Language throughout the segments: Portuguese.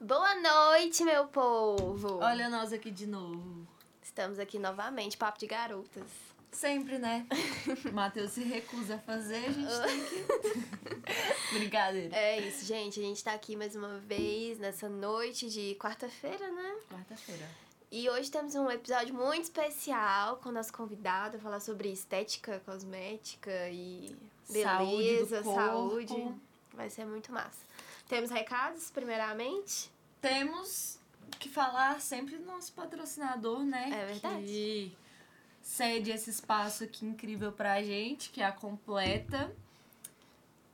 Boa noite, meu povo! Olha nós aqui de novo. Estamos aqui novamente, papo de garotas. Sempre, né? Matheus se recusa a fazer, a gente tem que. Brincadeira. É isso, gente. A gente tá aqui mais uma vez nessa noite de quarta-feira, né? Quarta-feira. E hoje temos um episódio muito especial com o nosso convidado falar sobre estética cosmética e beleza, Saúde saúde. Vai ser muito massa. Temos recados, primeiramente. Temos que falar sempre do nosso patrocinador, né? É verdade. Que cede esse espaço aqui incrível pra gente, que é a Completa.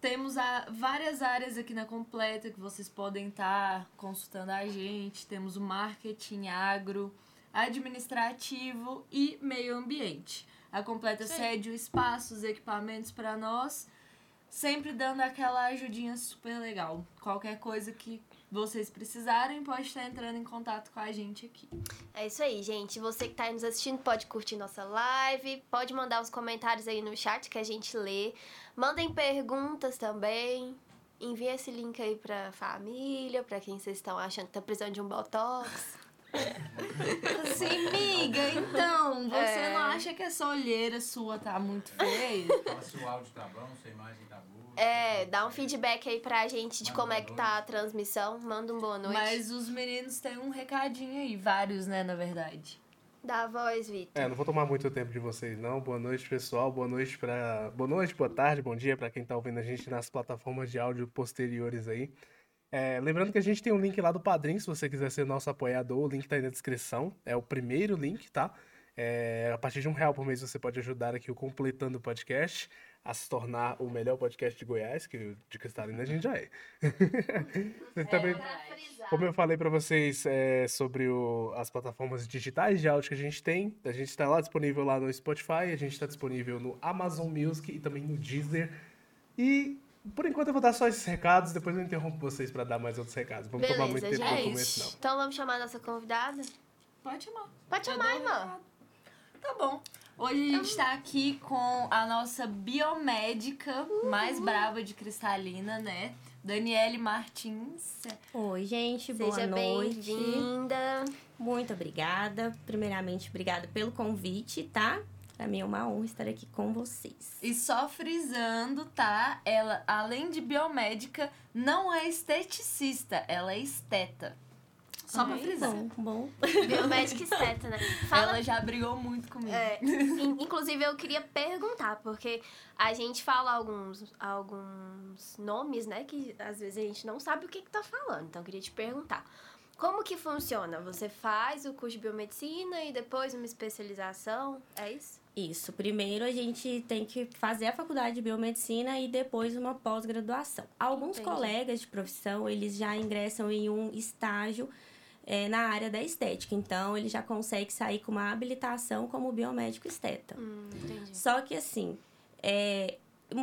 Temos a, várias áreas aqui na Completa que vocês podem estar consultando a gente. Temos o marketing, agro, administrativo e meio ambiente. A Completa Sim. cede o espaço, os equipamentos para nós, sempre dando aquela ajudinha super legal. Qualquer coisa que vocês precisarem, pode estar entrando em contato com a gente aqui. É isso aí, gente. Você que tá aí nos assistindo pode curtir nossa live, pode mandar os comentários aí no chat que a gente lê. Mandem perguntas também. Envie esse link aí pra família, pra quem vocês estão achando que tá precisando de um botox. Assim, miga, então, você É. não acha que essa olheira sua tá muito feia? Fala se o áudio tá bom, se a imagem tá boa. É, dá um feedback aí pra gente de Manda como é que tá a transmissão. Manda um boa noite. Mas os meninos têm um recadinho aí, vários, né, na verdade. Dá a voz, Vitor. É, não vou tomar muito tempo de vocês, não. Boa noite, pessoal. Boa noite para, boa noite, boa tarde, bom dia para quem tá ouvindo a gente nas plataformas de áudio posteriores aí. É, lembrando que a gente tem um link lá do Padrim, se você quiser ser nosso apoiador, o link tá aí na descrição. É o primeiro link, tá? É, a partir de um real por mês você pode ajudar aqui o Completando o Podcast a se tornar o melhor podcast de Goiás, que de Cristalina a gente já é. Você também, como eu falei pra vocês é, sobre o- as plataformas digitais de áudio que a gente tem, a gente está lá disponível lá no Spotify, a gente está disponível no Amazon Music e também no Deezer. E por enquanto eu vou dar só esses recados, depois eu interrompo vocês pra dar mais outros recados. Vamos tomar muito Beleza, tempo no gente. começo, não. Então vamos chamar a nossa convidada? Pode chamar. Pode chamar, irmã. Tá bom. Hoje a gente tá aqui com a nossa biomédica mais brava de Cristalina, né? Daniele Martins. Oi, gente, boa Seja noite. bem-vinda. Muito obrigada. Primeiramente, obrigada pelo convite, tá? Pra mim é uma honra estar aqui com vocês. E só frisando, tá? Ela, além de biomédica, não é esteticista, ela é esteta. Só pra Ai, frisar. Bom, bom. Biomédica esteta, né? Fala Ela já brigou muito comigo. É, in- inclusive eu queria perguntar, porque a gente fala alguns, alguns nomes, né, que às vezes a gente não sabe o que, que tá falando. Então eu queria te perguntar. Como que funciona? Você faz o curso de biomedicina e depois uma especialização? É isso? Isso. Primeiro a gente tem que fazer a faculdade de biomedicina e depois uma pós-graduação. Alguns Entendi. colegas de profissão, eles já ingressam em um estágio eh, na área da estética. Então, ele já consegue sair com uma habilitação como biomédico esteta. Hum, entendi. Só que assim, é,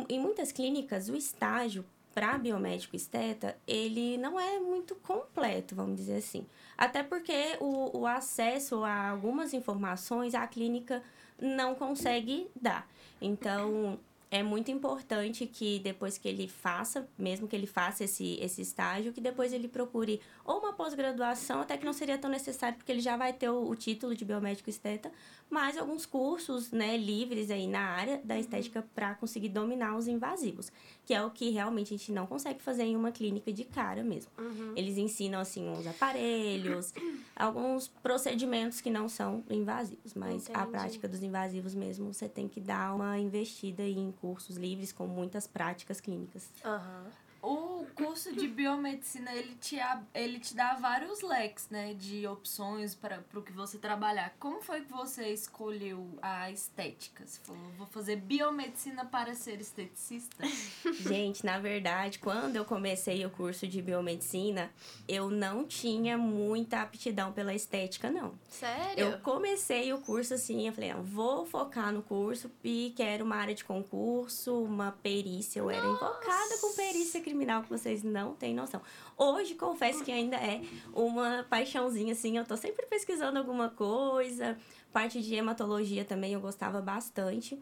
em muitas clínicas, o estágio para biomédico esteta, ele não é muito completo, vamos dizer assim. Até porque o, o acesso a algumas informações a clínica não consegue dar. Então, é muito importante que depois que ele faça, mesmo que ele faça esse, esse estágio, que depois ele procure ou uma pós-graduação, até que não seria tão necessário, porque ele já vai ter o, o título de biomédico esteta, mas alguns cursos né, livres aí na área da estética para conseguir dominar os invasivos, que é o que realmente a gente não consegue fazer em uma clínica de cara mesmo. Uhum. Eles ensinam assim uns aparelhos, alguns procedimentos que não são invasivos, mas a Entendi. prática dos invasivos mesmo você tem que dar uma investida em cursos livres com muitas práticas clínicas. Aham. O curso de biomedicina, ele te, a- ele te dá vários leques, né, de opções para o que você trabalhar. Como foi que você escolheu a estética? Você falou, vou fazer biomedicina para ser esteticista? Gente, na verdade, quando eu comecei o curso de biomedicina, eu não tinha muita aptidão pela estética, não. Sério? Eu comecei o curso assim, eu falei, não, vou focar no curso e quero uma área de concurso, uma perícia. Eu era invocada com perícia criminal que vocês não têm noção. Hoje, confesso que ainda é uma paixãozinha, assim, eu tô sempre pesquisando alguma coisa. Parte de hematologia também eu gostava bastante.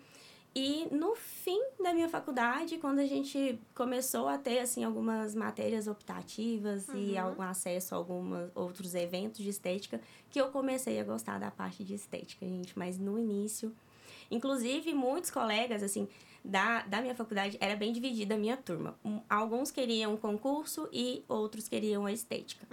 E no fim da minha faculdade, quando a gente começou a ter assim algumas matérias optativas e algum acesso a alguns outros eventos de estética, que eu comecei a gostar da parte de estética, gente. Mas no início, inclusive muitos colegas assim da, da minha faculdade era bem dividida a minha turma. Um- Alguns queriam concurso e outros queriam a estética.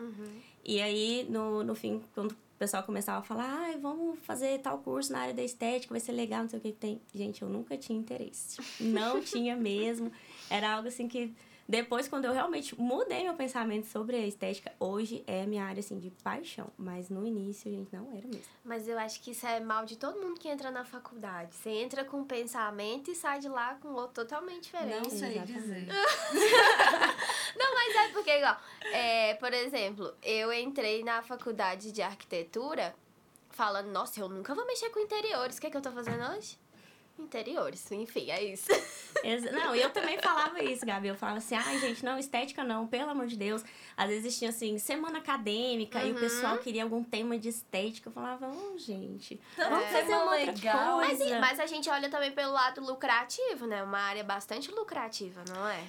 E aí, no, no fim, quando o pessoal começava a falar, ai, vamos fazer tal curso na área da estética, vai ser legal, não sei o que que tem. Gente, eu nunca tinha interesse. Não tinha mesmo. Era algo assim que. Depois, quando eu realmente mudei meu pensamento sobre a estética, hoje é minha área, assim, de paixão. Mas no início, gente, não era mesmo. Mas eu acho que isso é mal de todo mundo que entra na faculdade. Você entra com um pensamento e sai de lá com outro totalmente diferente. Não sei Exatamente. dizer. Não, mas é porque, igual, é, por exemplo, eu entrei na faculdade de arquitetura falando, nossa, eu nunca vou mexer com interiores. O que, é que eu tô fazendo hoje? Interiores, enfim, é isso. Não, eu também falava isso, Gabi. Eu falava assim, ai, gente, não, estética não, pelo amor de Deus. Às vezes tinha, assim, semana acadêmica e o Uhum. pessoal queria algum tema de estética. Eu falava, ô, gente, vamos fazer tema uma legal. coisa. Mas, mas a gente olha também pelo lado lucrativo, né? Uma área bastante lucrativa, não é?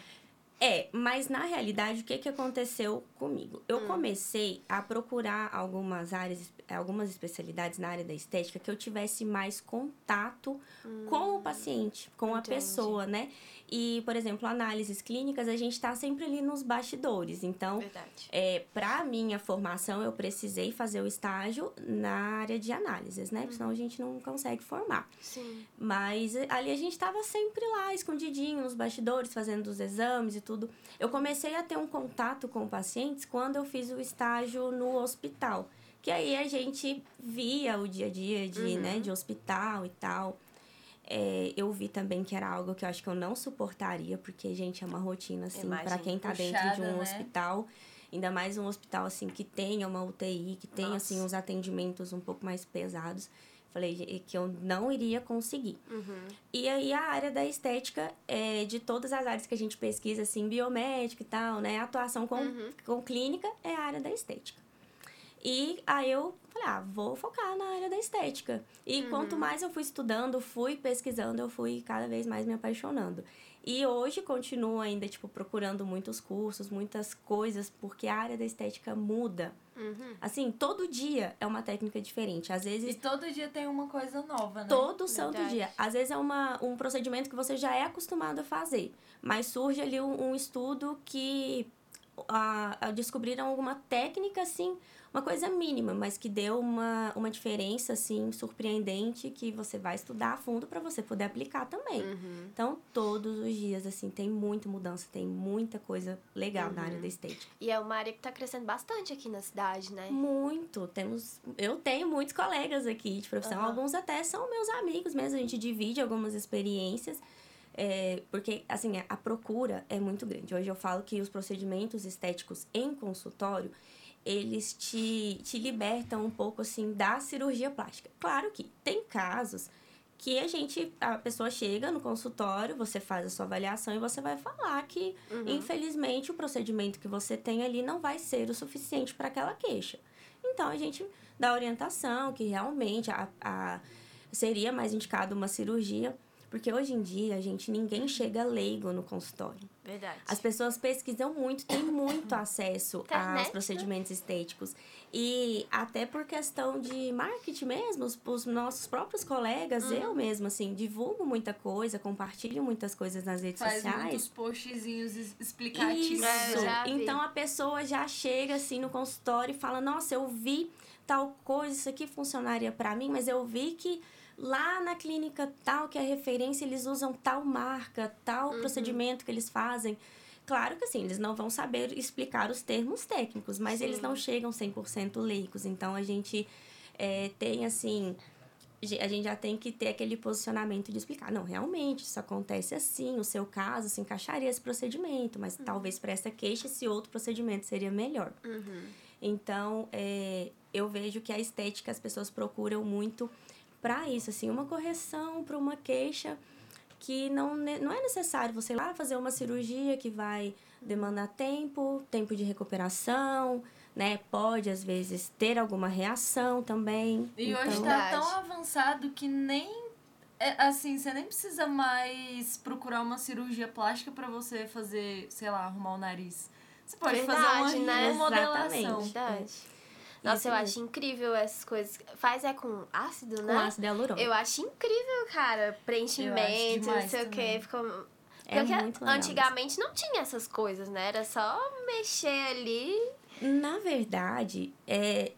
É, mas na realidade, o que, que aconteceu comigo? Eu Hum. comecei a procurar algumas áreas, algumas especialidades na área da estética que eu tivesse mais contato com o paciente, com a Hum. Entendi. pessoa, né? E, por exemplo, análises clínicas, a gente tá sempre ali nos bastidores. Então, Verdade. é, para minha formação, eu precisei fazer o estágio na área de análises, né? Porque Senão a gente não consegue formar. Sim. Mas eh, ali a gente tava sempre lá, escondidinho, nos bastidores, fazendo os exames e tudo. Eu comecei a ter um contato com pacientes quando eu fiz o estágio no hospital. Que aí a gente via o dia a dia de, né, de hospital e tal. É, eu vi também que era algo que eu acho que eu não suportaria, porque, gente, é uma rotina, assim, Imagino. quem tá dentro de Puxada, um né? hospital. Ainda mais um hospital, assim, que tenha uma UTI, que tenha, assim, uns atendimentos um pouco mais pesados. Falei "Gente, que eu não iria conseguir. Uhum. E aí a área da estética, é, de todas as áreas que a gente pesquisa, assim, biomédica e tal, né? Atuação com, Uhum. com clínica é a área da estética. E aí eu falei, ah, vou focar na área da estética. E quanto mais eu fui estudando, fui pesquisando, eu fui cada vez mais me apaixonando. E hoje continuo ainda, tipo, procurando muitos cursos, muitas coisas, porque a área da estética muda. Uhum. Assim, todo dia é uma técnica diferente. Às vezes E todo dia tem uma coisa nova, né? Todo santo Verdade. dia. Às vezes é uma, um procedimento que você já é acostumado a fazer, mas surge ali um, um estudo que ah, ah, descobriram alguma técnica, assim, uma coisa mínima, mas que deu uma, uma diferença, assim, surpreendente que você vai estudar a fundo para você poder aplicar também. Uhum. Então, todos os dias, assim, tem muita mudança, tem muita coisa legal na área Uhum. da estética. E é uma área que tá crescendo bastante aqui na cidade, né? Muito. Temos, eu tenho muitos colegas aqui de profissão. Aham. Alguns até são meus amigos mesmo. A gente divide algumas experiências. é, porque, assim, a procura é muito grande. Hoje eu falo que os procedimentos estéticos em consultório, eles te, te libertam um pouco, assim, da cirurgia plástica. Claro que tem casos que a gente, a pessoa chega no consultório, você faz a sua avaliação e você vai falar que, Uhum. infelizmente, o procedimento que você tem ali não vai ser o suficiente para aquela queixa. Então, a gente dá orientação que realmente a, a- seria mais indicado uma cirurgia, porque hoje em dia, gente, ninguém chega leigo no consultório. Verdade. As pessoas pesquisam muito, têm muito acesso Internet, aos né? procedimentos estéticos. E até por questão de marketing mesmo, os, os nossos próprios colegas, Uhum. eu mesma, assim, divulgo muita coisa, compartilho muitas coisas nas redes Faz sociais. muitos postzinhos explicativos. Isso. É, então a pessoa já chega assim no consultório e fala: "Nossa, eu vi tal coisa, isso aqui funcionaria para mim, mas eu vi que lá na clínica tal que é referência, eles usam tal marca, tal Uhum. procedimento que eles fazem". Claro que assim, eles não vão saber explicar os termos técnicos, mas eles Sim. não chegam 100% leigos. Então a gente é, tem assim, a gente já tem que ter aquele posicionamento de explicar, não, realmente, isso acontece assim, o seu caso se encaixaria esse procedimento, mas talvez para essa queixa esse outro procedimento seria melhor. Uhum. Então, é, eu vejo que a estética as pessoas procuram muito para isso, assim, uma correção para uma queixa que não, não é necessário você ir lá fazer uma cirurgia que vai demandar tempo, tempo de recuperação, né? Pode, às vezes, ter alguma reação também. E então, hoje tá Verdade. tão avançado que nem é, assim, você nem precisa mais procurar uma cirurgia plástica pra você fazer, sei lá, arrumar o nariz. Você pode fazer Verdade, uma né? remodelação. Exatamente. Verdade. Nossa, eu acho incrível essas coisas. Faz é com ácido, Com né? ácido hialurônico. Eu acho incrível, cara. Preenchimento, não sei o que. Ficou... É Porque muito legal antigamente não tinha essas coisas, né? Era só mexer ali. Na verdade, é,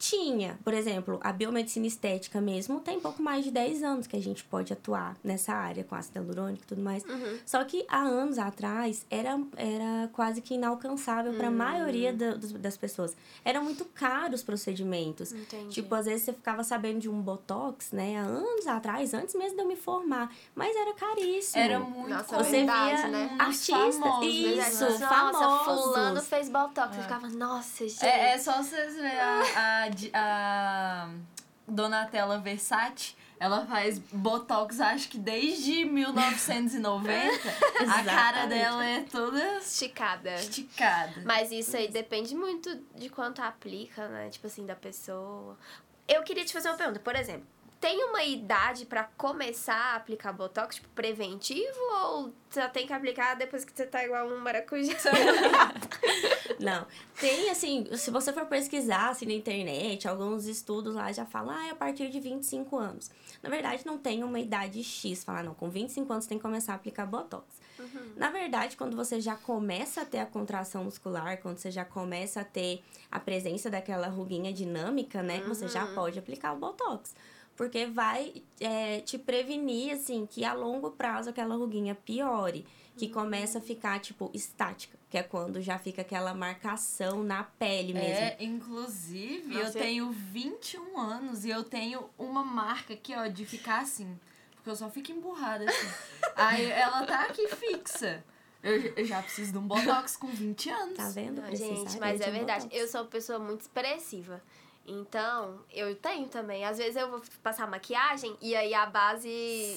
tinha, por exemplo, a biomedicina estética mesmo tem pouco mais de 10 anos que a gente pode atuar nessa área com ácido hialurônico e tudo mais. Uhum. Só que há anos atrás era, era quase que inalcançável para a maioria da- dos- das pessoas. Eram muito caros os procedimentos. Entendi. Tipo, às vezes você ficava sabendo de um botox, né, há anos atrás, antes mesmo de eu me formar, mas era caríssimo. Era muito Nossa, Você verdade, via né? artistas, famosos, isso, né? Nossa, famosos. fulano fez botox. Eu ficava, nossa, gente. É, é só vocês verem a, a, a Donatella Versace. Ela faz botox, acho que desde 1990. a cara dela é toda Esticada. esticada. Mas isso aí depende muito de quanto aplica, né? Tipo assim, da pessoa. Eu queria te fazer uma pergunta. Por exemplo, tem uma idade pra começar a aplicar Botox, tipo, preventivo? Ou já tem que aplicar depois que você tá igual um maracujá? Não. Tem, assim, se você for pesquisar assim, na internet, alguns estudos lá já falam, ah, é a partir de 25 anos. Na verdade, não tem uma idade X. Falar, não, com 25 anos você tem que começar a aplicar Botox. Na verdade, quando você já começa a ter a contração muscular, quando você já começa a ter a presença daquela ruguinha dinâmica, né? Você já pode aplicar o Botox. Porque vai é, te prevenir, assim, que a longo prazo aquela ruguinha piore. Que começa a ficar, tipo, estática. Que é quando já fica aquela marcação na pele mesmo. É, inclusive, eu tenho 21 anos e eu tenho uma marca aqui, ó, de ficar assim. Porque eu só fico emburrada assim. Aí ela tá aqui fixa. Eu, já preciso de um botox com 20 anos. Tá vendo? Não, gente, mas é um verdade. Botox. Eu sou uma pessoa muito expressiva. Então, eu tenho também. Às vezes eu vou passar maquiagem e aí a base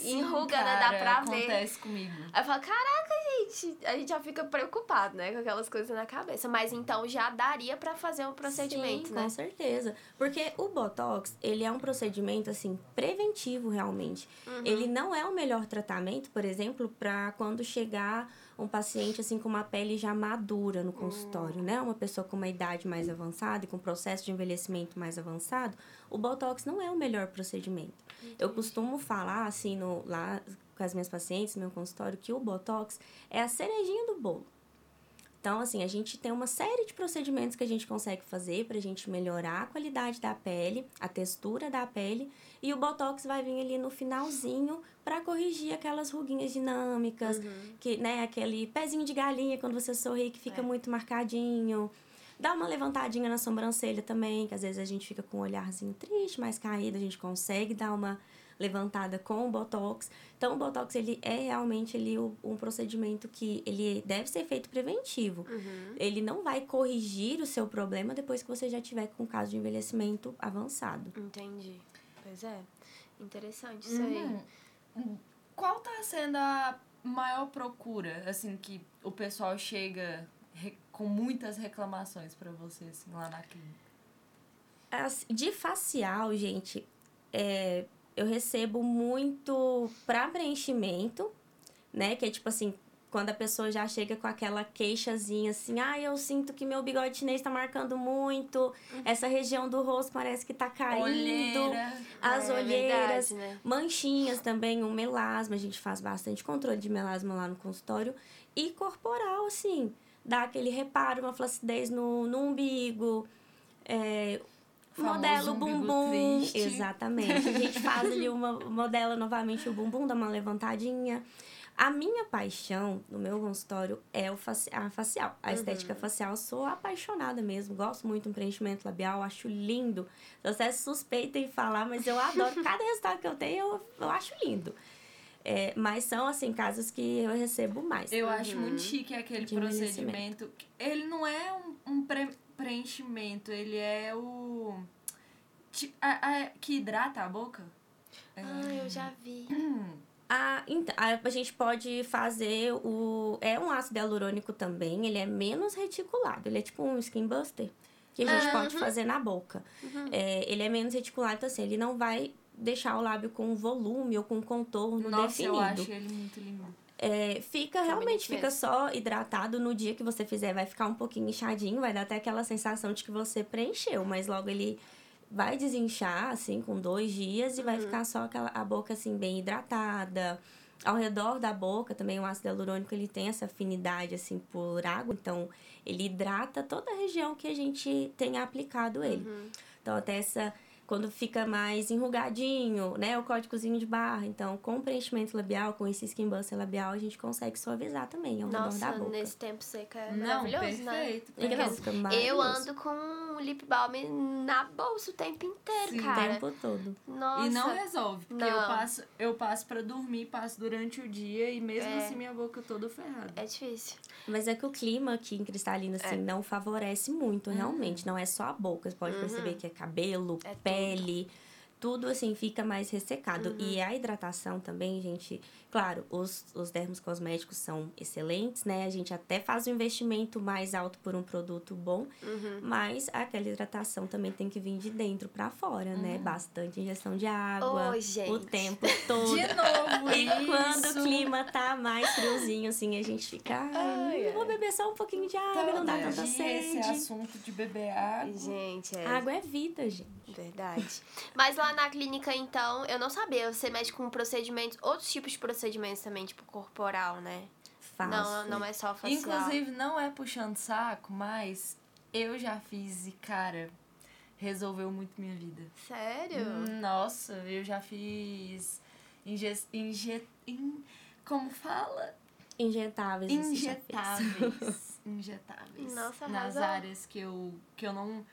Sim, enruga, né? cara, Dá pra ver. acontece comigo. Aí eu falo, caraca, gente, a gente já fica preocupado, né? Com aquelas coisas na cabeça. Mas então já daria pra fazer um procedimento, Sim, né? com certeza. Porque o Botox, ele é um procedimento, assim, preventivo, realmente. Uhum. Ele não é o melhor tratamento, por exemplo, para quando chegar um paciente, assim, com uma pele já madura no consultório, né? Uma pessoa com uma idade mais avançada e com processo de envelhecimento mais avançado, o Botox não é o melhor procedimento. Eu costumo falar, assim, no, lá com as minhas pacientes, no meu consultório, que o Botox é a cerejinha do bolo. Então, assim, a gente tem uma série de procedimentos que a gente consegue fazer pra gente melhorar a qualidade da pele, a textura da pele, e o Botox vai vir ali no finalzinho pra corrigir aquelas ruguinhas dinâmicas, que, né, aquele pezinho de galinha quando você sorri que fica É. muito marcadinho. Dá uma levantadinha na sobrancelha também, que às vezes a gente fica com um olharzinho triste, mais caído, a gente consegue dar uma levantada com o Botox. Então, o Botox, ele é realmente ele, um procedimento que ele deve ser feito preventivo. Uhum. Ele não vai corrigir o seu problema depois que você já tiver com caso de envelhecimento avançado. Entendi. Pois é. Interessante isso aí. Uhum. Qual tá sendo a maior procura, assim, que o pessoal chega com muitas reclamações pra você, assim, lá na clínica? As- De facial, gente, é, eu recebo muito pra preenchimento, né? Que é tipo assim, quando a pessoa já chega com aquela queixazinha assim, ah, eu sinto que meu bigode chinês tá marcando muito, essa região do rosto parece que tá caindo. Olheira. As É olheiras, verdade, né? manchinhas também, um melasma, a gente faz bastante controle de melasma lá no consultório. E corporal, assim, dá aquele reparo, uma flacidez no, no umbigo, é, modela o bumbum. triste. Exatamente. A gente faz ali uma. modela novamente o bumbum, dá uma levantadinha. A minha paixão no meu consultório é o faci a facial. A estética facial, sou apaixonada mesmo. Gosto muito do preenchimento labial, acho lindo. Eu até suspeita em falar, mas eu adoro. Cada resultado que eu tenho, eu, eu acho lindo. É, mas são, assim, casos que eu recebo mais. Eu acho muito chique aquele De procedimento. Ele não é um, um pre- preenchimento, ele é o. a- a- que hidrata a boca? Ah, eu já vi. Ah, então, a, a gente pode fazer o. É um ácido hialurônico também, ele é menos reticulado. Ele é tipo um skin buster. Que a gente Ah, pode uhum. fazer na boca. É, ele é menos reticulado, então assim, ele não vai deixar o lábio com volume ou com contorno Nossa, definido. eu acho ele muito lindo. É, fica realmente fica mesmo. só hidratado no dia que você fizer, vai ficar um pouquinho inchadinho, vai dar até aquela sensação de que você preencheu, mas logo ele vai desinchar assim com dois dias e vai ficar só aquela a boca assim bem hidratada. Ao redor da boca também o ácido hialurônico ele tem essa afinidade assim por água, então ele hidrata toda a região que a gente tenha aplicado ele. Então até essa quando fica mais enrugadinho, né, o códigozinho de barra. Então, com preenchimento labial, com esse skin buster labial, a gente consegue suavizar também ao redor Nossa, da boca. nesse tempo seco é Não, maravilhoso, né? perfeito. Eu ando com o lip balm na bolsa o tempo inteiro, Sim, o cara. tempo todo. Nossa. E não resolve, porque eu Não. passo, eu passo pra dormir, passo durante o dia e mesmo É. assim minha boca toda ferrada. É difícil. Mas é que o clima aqui em cristalino, assim, É. não favorece muito, realmente. Não é só a boca. Você pode perceber que é cabelo, É tudo. Pele. Tudo. assim, fica mais ressecado. Uhum. E a hidratação também, gente... Claro, os, os dermos cosméticos são excelentes, né? A gente até faz um investimento mais alto por um produto bom. Uhum. Mas aquela hidratação também tem que vir de dentro pra fora, né? Bastante injeção de água. Gente. O tempo todo. De novo, E quando isso. o clima tá mais friozinho, assim, a gente fica. Ai, Ai, eu vou beber só um pouquinho de água, Todo não dá tanta dia esse sede. assunto de beber água. Gente, é. Água é vida, gente. Verdade. Mas lá na clínica, então, eu não sabia. Você mexe com procedimentos, outros tipos de procedimentos também, tipo corporal, né? Faço. Não, não é só facial. Inclusive, não é puxando saco, mas eu já fiz e, cara, resolveu muito minha vida. Sério? Nossa, eu já fiz inje... inje... in- Como fala? Injetáveis. Injetáveis. Injetáveis. Nossa, Nas arrasou. áreas que eu, que eu não...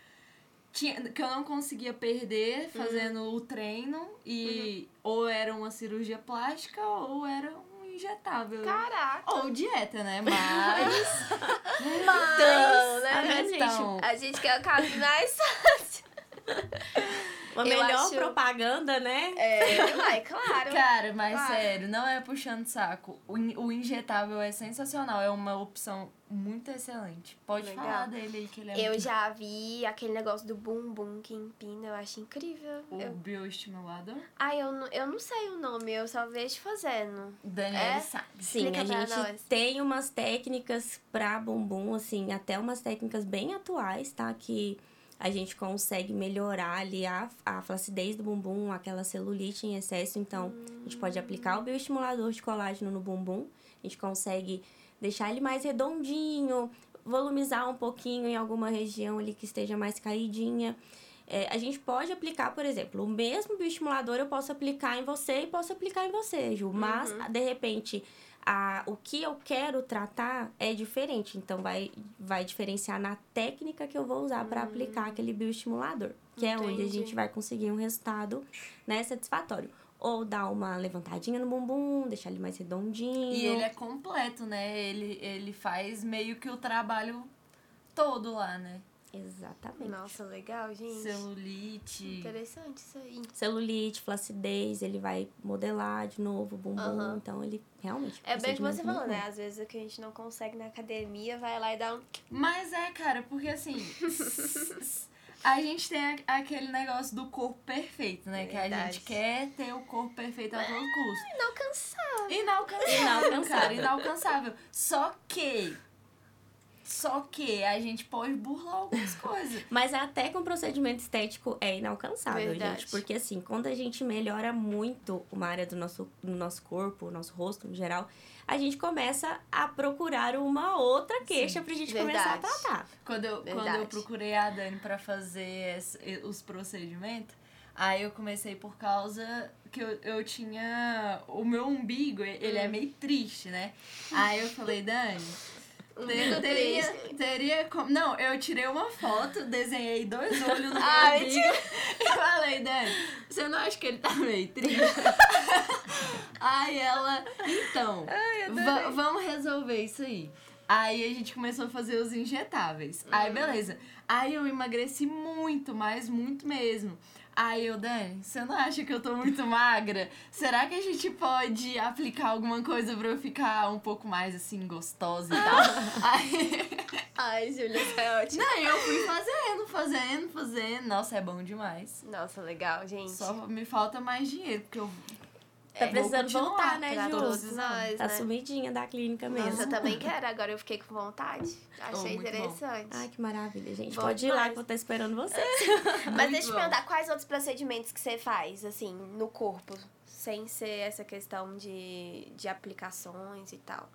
Tinha, que eu não conseguia perder fazendo o treino e ou era uma cirurgia plástica ou era um injetável. Caraca. Ou dieta, né? Mas. Mas, Então, né, então. gente? A gente quer o caminho mais fácil. Uma Eu melhor acho- propaganda, né? É, vai, claro. Cara, mas Claro. sério, não é puxando saco. O, in- o injetável é sensacional, é uma opção muito excelente. Pode Legal. falar dele aí que ele é Eu muito... já vi aquele negócio do bumbum que empina, eu acho incrível. O Eu... bioestimulador. Ai, eu não, eu não sei o nome, eu só vejo fazendo. Daniel É? sabe. Sim, Explica a pra gente nós. tem umas técnicas pra bumbum, assim, até umas técnicas bem atuais, tá? Que a gente consegue melhorar ali a, a flacidez do bumbum, aquela celulite em excesso. Então, a gente pode aplicar o bioestimulador de colágeno no bumbum, a gente consegue deixar ele mais redondinho, volumizar um pouquinho em alguma região ali que esteja mais caidinha. É, a gente pode aplicar, por exemplo, o mesmo bioestimulador eu posso aplicar em você e posso aplicar em você, Ju. Mas, de repente, a, o que eu quero tratar é diferente. Então, vai, vai diferenciar na técnica que eu vou usar para aplicar aquele bioestimulador. Que é onde a Entendi. gente vai conseguir um resultado né, satisfatório. Ou dar uma levantadinha no bumbum, deixar ele mais redondinho. E ele é completo, né? Ele, ele faz meio que o trabalho todo lá, né? Exatamente. Nossa, legal, gente. Celulite. Interessante isso aí. Celulite, flacidez, ele vai modelar de novo o bumbum. Aham. Então, ele realmente... É bem o que você falou, né? Às vezes o que a gente não consegue na academia, vai lá e dá um. Mas é, cara, porque assim. a gente tem aquele negócio do corpo perfeito, né? Que a Verdade. gente quer ter o corpo perfeito a todo custo. Inalcançável. Inalcançável, Inalcançável. cara, inalcançável. Só que. Só que a gente pode burlar algumas coisas. Mas até com procedimento estético é inalcançável, Verdade. gente. Porque assim, quando a gente melhora muito uma área do nosso, do nosso corpo, o nosso rosto no geral, a gente começa a procurar uma outra queixa pra gente começar a verdade. tratar. Quando eu, quando Verdade. eu procurei a Dani pra fazer esse- os procedimentos, aí eu comecei por causa que eu, eu tinha. O meu umbigo, ele Hum. é meio triste, né? Aí eu falei, Dani. Ter- Teria, teria como. Não, eu tirei uma foto, desenhei dois olhos no meu Ah, umbigo e falei, Dani, você não acha que ele tá meio triste? aí ela, então, va- vamos resolver isso aí. Aí a gente começou a fazer os injetáveis. Aí, beleza. Aí eu emagreci muito, mas muito mesmo. Aí eu, Dani, você não acha que eu tô muito magra? Será que a gente pode aplicar alguma coisa pra eu ficar um pouco mais assim, gostosa e tal? Aí. Ai, Júlia, isso é ótimo. Não, eu fui fazendo, fazendo, fazendo. Nossa, é bom demais. Nossa, legal, gente. Só me falta mais dinheiro, porque eu. Tá vou precisando voltar, né, pra Ju? todos nós, Tá né? sumidinha da clínica mesmo. Nossa, eu também quero, agora eu fiquei com vontade. Achei Oh, muito bom. interessante. Ai, que maravilha, gente. Bom Pode ir lá que eu vou estar esperando você. Mas Muito deixa eu te perguntar, quais outros procedimentos que você faz, assim, no corpo? Sem ser essa questão de, de aplicações e tal.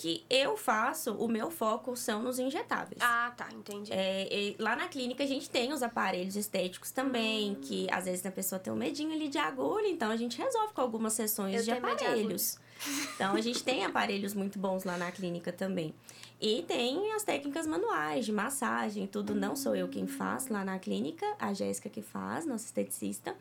Que eu faço, o meu foco são nos injetáveis. Ah, tá, entendi. É, lá na clínica a gente tem os aparelhos estéticos também, Hum. que às vezes a pessoa tem um medinho ali de agulha, então a gente resolve com algumas sessões Eu de medo de aparelhos. então a gente tem aparelhos muito bons lá na clínica também. E tem as técnicas manuais de massagem, tudo não sou eu quem faz lá na clínica, a Jéssica que faz, nossa esteticista.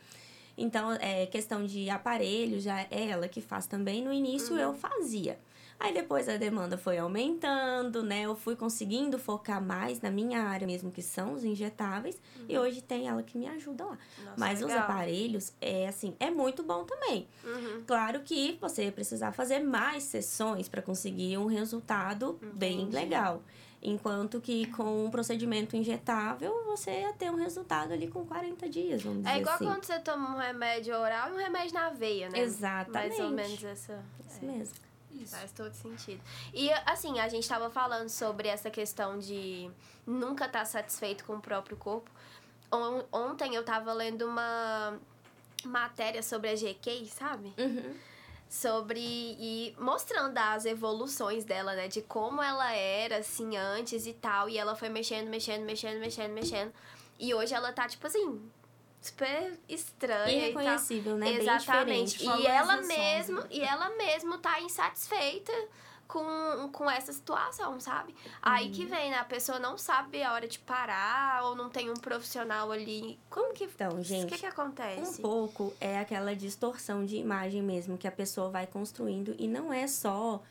Então, é questão de aparelho, já é ela que faz também. No início eu fazia. Aí depois a demanda foi aumentando, né? Eu fui conseguindo focar mais na minha área mesmo, que são os injetáveis. E hoje tem ela que me ajuda lá. Nossa, Mas os legal. aparelhos, é assim, é muito bom também. Uhum. Claro que você ia precisar fazer mais sessões para conseguir um resultado bem legal. Enquanto que com um procedimento injetável, você ia ter um resultado ali com 40 dias, vamos dizer É igual assim. quando você toma um remédio oral e um remédio na veia, né? Exatamente. Mais ou menos essa. Isso é. mesmo. Isso. Faz todo sentido. E assim, a gente tava falando sobre essa questão de nunca estar satisfeito com o próprio corpo. On- Ontem eu tava lendo uma matéria sobre a GK, sabe? Uhum. Sobre. e mostrando as evoluções dela, né? De como ela era, assim, antes e tal. E ela foi mexendo, mexendo, mexendo, mexendo, mexendo. E hoje ela tá, tipo assim, super estranha e tal. Irreconhecível, né? Exatamente. Bem diferente. E ela né? e ela mesmo tá insatisfeita com, com essa situação, sabe? Aí Uhum. que vem, né? A pessoa não sabe a hora de parar ou não tem um profissional ali. Como que Então, o gente, que que Um acontece? pouco é aquela distorção de imagem mesmo que a pessoa vai construindo e não é só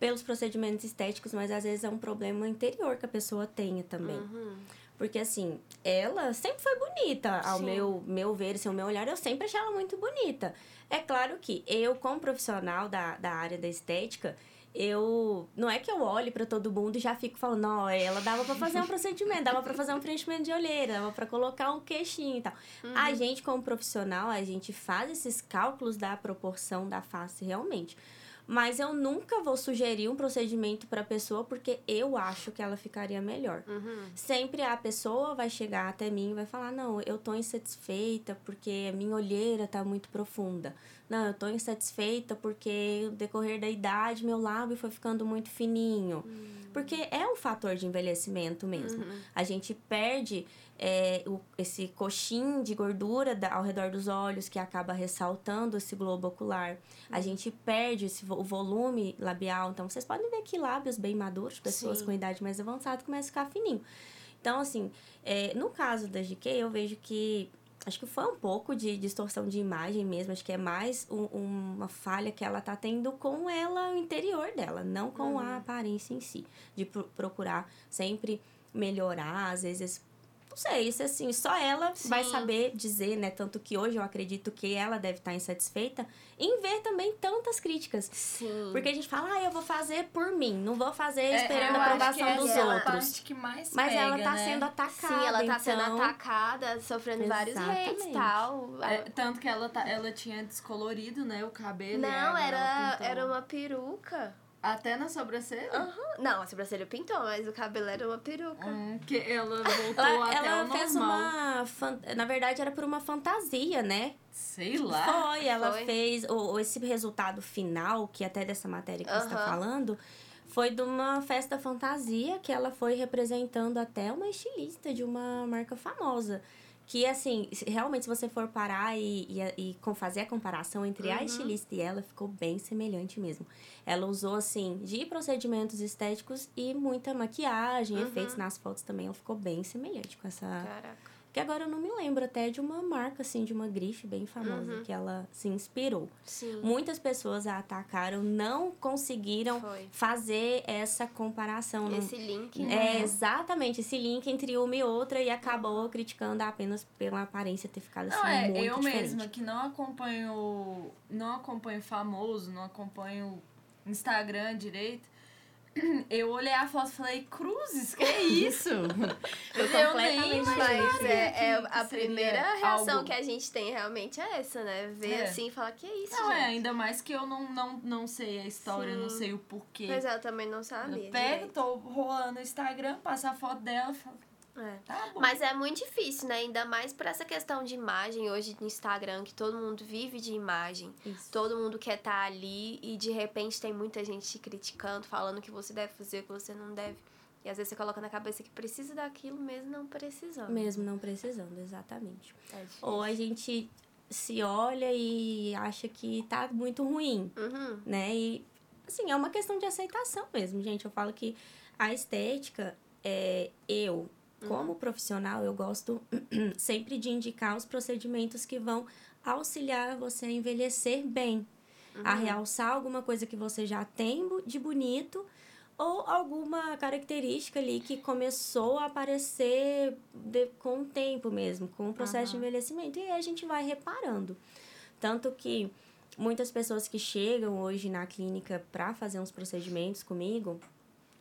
pelos procedimentos estéticos, mas às vezes é um problema interior que a pessoa tenha também. Uhum. Porque assim, ela sempre foi bonita, ao Sim. meu, meu ver, assim, ao meu olhar, eu sempre achei ela muito bonita. É claro que eu, como profissional da, da área da estética, eu. Não é que eu olhe pra todo mundo e já fico falando, não, ela dava pra fazer um procedimento, dava pra fazer um preenchimento de olheira, dava pra colocar um queixinho e tal. A gente, como profissional, a gente faz esses cálculos da proporção da face realmente. Mas eu nunca vou sugerir um procedimento pra pessoa porque eu acho que ela ficaria melhor. Uhum. Sempre a pessoa vai chegar até mim e vai falar: Não, eu tô insatisfeita porque a minha olheira tá muito profunda. Não, eu tô insatisfeita porque no decorrer da idade meu lábio foi ficando muito fininho. Porque é um fator de envelhecimento mesmo. A gente perde é, o- esse coxim de gordura da- ao redor dos olhos que acaba ressaltando esse globo ocular. A gente perde esse, o volume labial. Então, vocês podem ver que lábios bem maduros, pessoas Sim. com idade mais avançada, começam a ficar fininho. Então, assim, é, no caso da GK, eu vejo que. Acho que foi um pouco de distorção de imagem mesmo. Acho que é mais um- uma falha que ela tá tendo com ela, o interior dela, não com a aparência em si. De pro- procurar sempre melhorar, às vezes. Não sei, isso assim, só ela vai Sim. saber dizer, né? Tanto que hoje eu acredito que ela deve estar insatisfeita em ver também tantas críticas. Sim. Porque a gente fala, ah, eu vou fazer por mim, não vou fazer É, esperando a aprovação dos é a outros. parte que mais Mas pega, ela tá né? sendo atacada. Sim, ela tá sendo então- atacada, sofrendo vários hates e Exatamente. tal. É, tanto que ela, tá, ela tinha descolorido, né, o cabelo. e Não, era, era uma peruca. Até na sobrancelha? Aham. Não, a sobrancelha pintou, mas o cabelo era uma peruca. Hum, que ela voltou Ela, até ela o fez normal. uma. fan- Na verdade, era por uma fantasia, né? Sei lá. Foi, ela Foi. fez. O, o- esse resultado final, que até dessa matéria que você está falando, foi de uma festa fantasia que ela foi representando até uma estilista de uma marca famosa. Que, assim, realmente, se você for parar e, e, e fazer a comparação entre a Uhum. estilista e ela, ficou bem semelhante mesmo. Ela usou, assim, de procedimentos estéticos e muita maquiagem, Uhum. efeitos nas fotos também. Ela ficou bem semelhante com essa Caraca. Que agora eu não me lembro até de uma marca, assim, de uma grife bem famosa, Uhum. que ela se inspirou. Sim. Muitas pessoas a atacaram, não conseguiram Foi. fazer essa comparação. não- Esse link, É né? exatamente esse link entre uma e outra e acabou criticando apenas pela aparência ter ficado assim Não, é, muito eu diferente. mesma que não acompanho, não acompanho famoso, não acompanho Instagram direito. Eu olhei a foto e falei, Cruzes, que é isso? Eu nem Mas é, é a primeira reação algo. que a gente tem realmente é essa, né? Ver É. assim e falar, que é isso, Não, é, gente? ainda mais que eu não, não, não sei a história, não Sim. sei o porquê. Mas eu também não sabia. eu pego, tô rolando no Instagram, passo a foto dela e falo, É. tá. Mas é muito difícil, né? Ainda mais por essa questão de imagem hoje no Instagram, que todo mundo vive de imagem. Isso. Todo mundo quer estar ali e de repente tem muita gente te criticando, falando que você deve fazer, que você não deve. E às vezes você coloca na cabeça que precisa daquilo mesmo não precisando. Mesmo não precisando, exatamente. É. Ou a gente se olha e acha que tá muito ruim, Uhum. né? E, assim, é uma questão de aceitação mesmo, gente. Eu falo que a estética, é, eu, como profissional, eu gosto sempre de indicar os procedimentos que vão auxiliar você a envelhecer bem, a realçar alguma coisa que você já tem de bonito ou alguma característica ali que começou a aparecer de- com o tempo mesmo, com o processo de envelhecimento. E aí a gente vai reparando. Tanto que muitas pessoas que chegam hoje na clínica para fazer uns procedimentos comigo,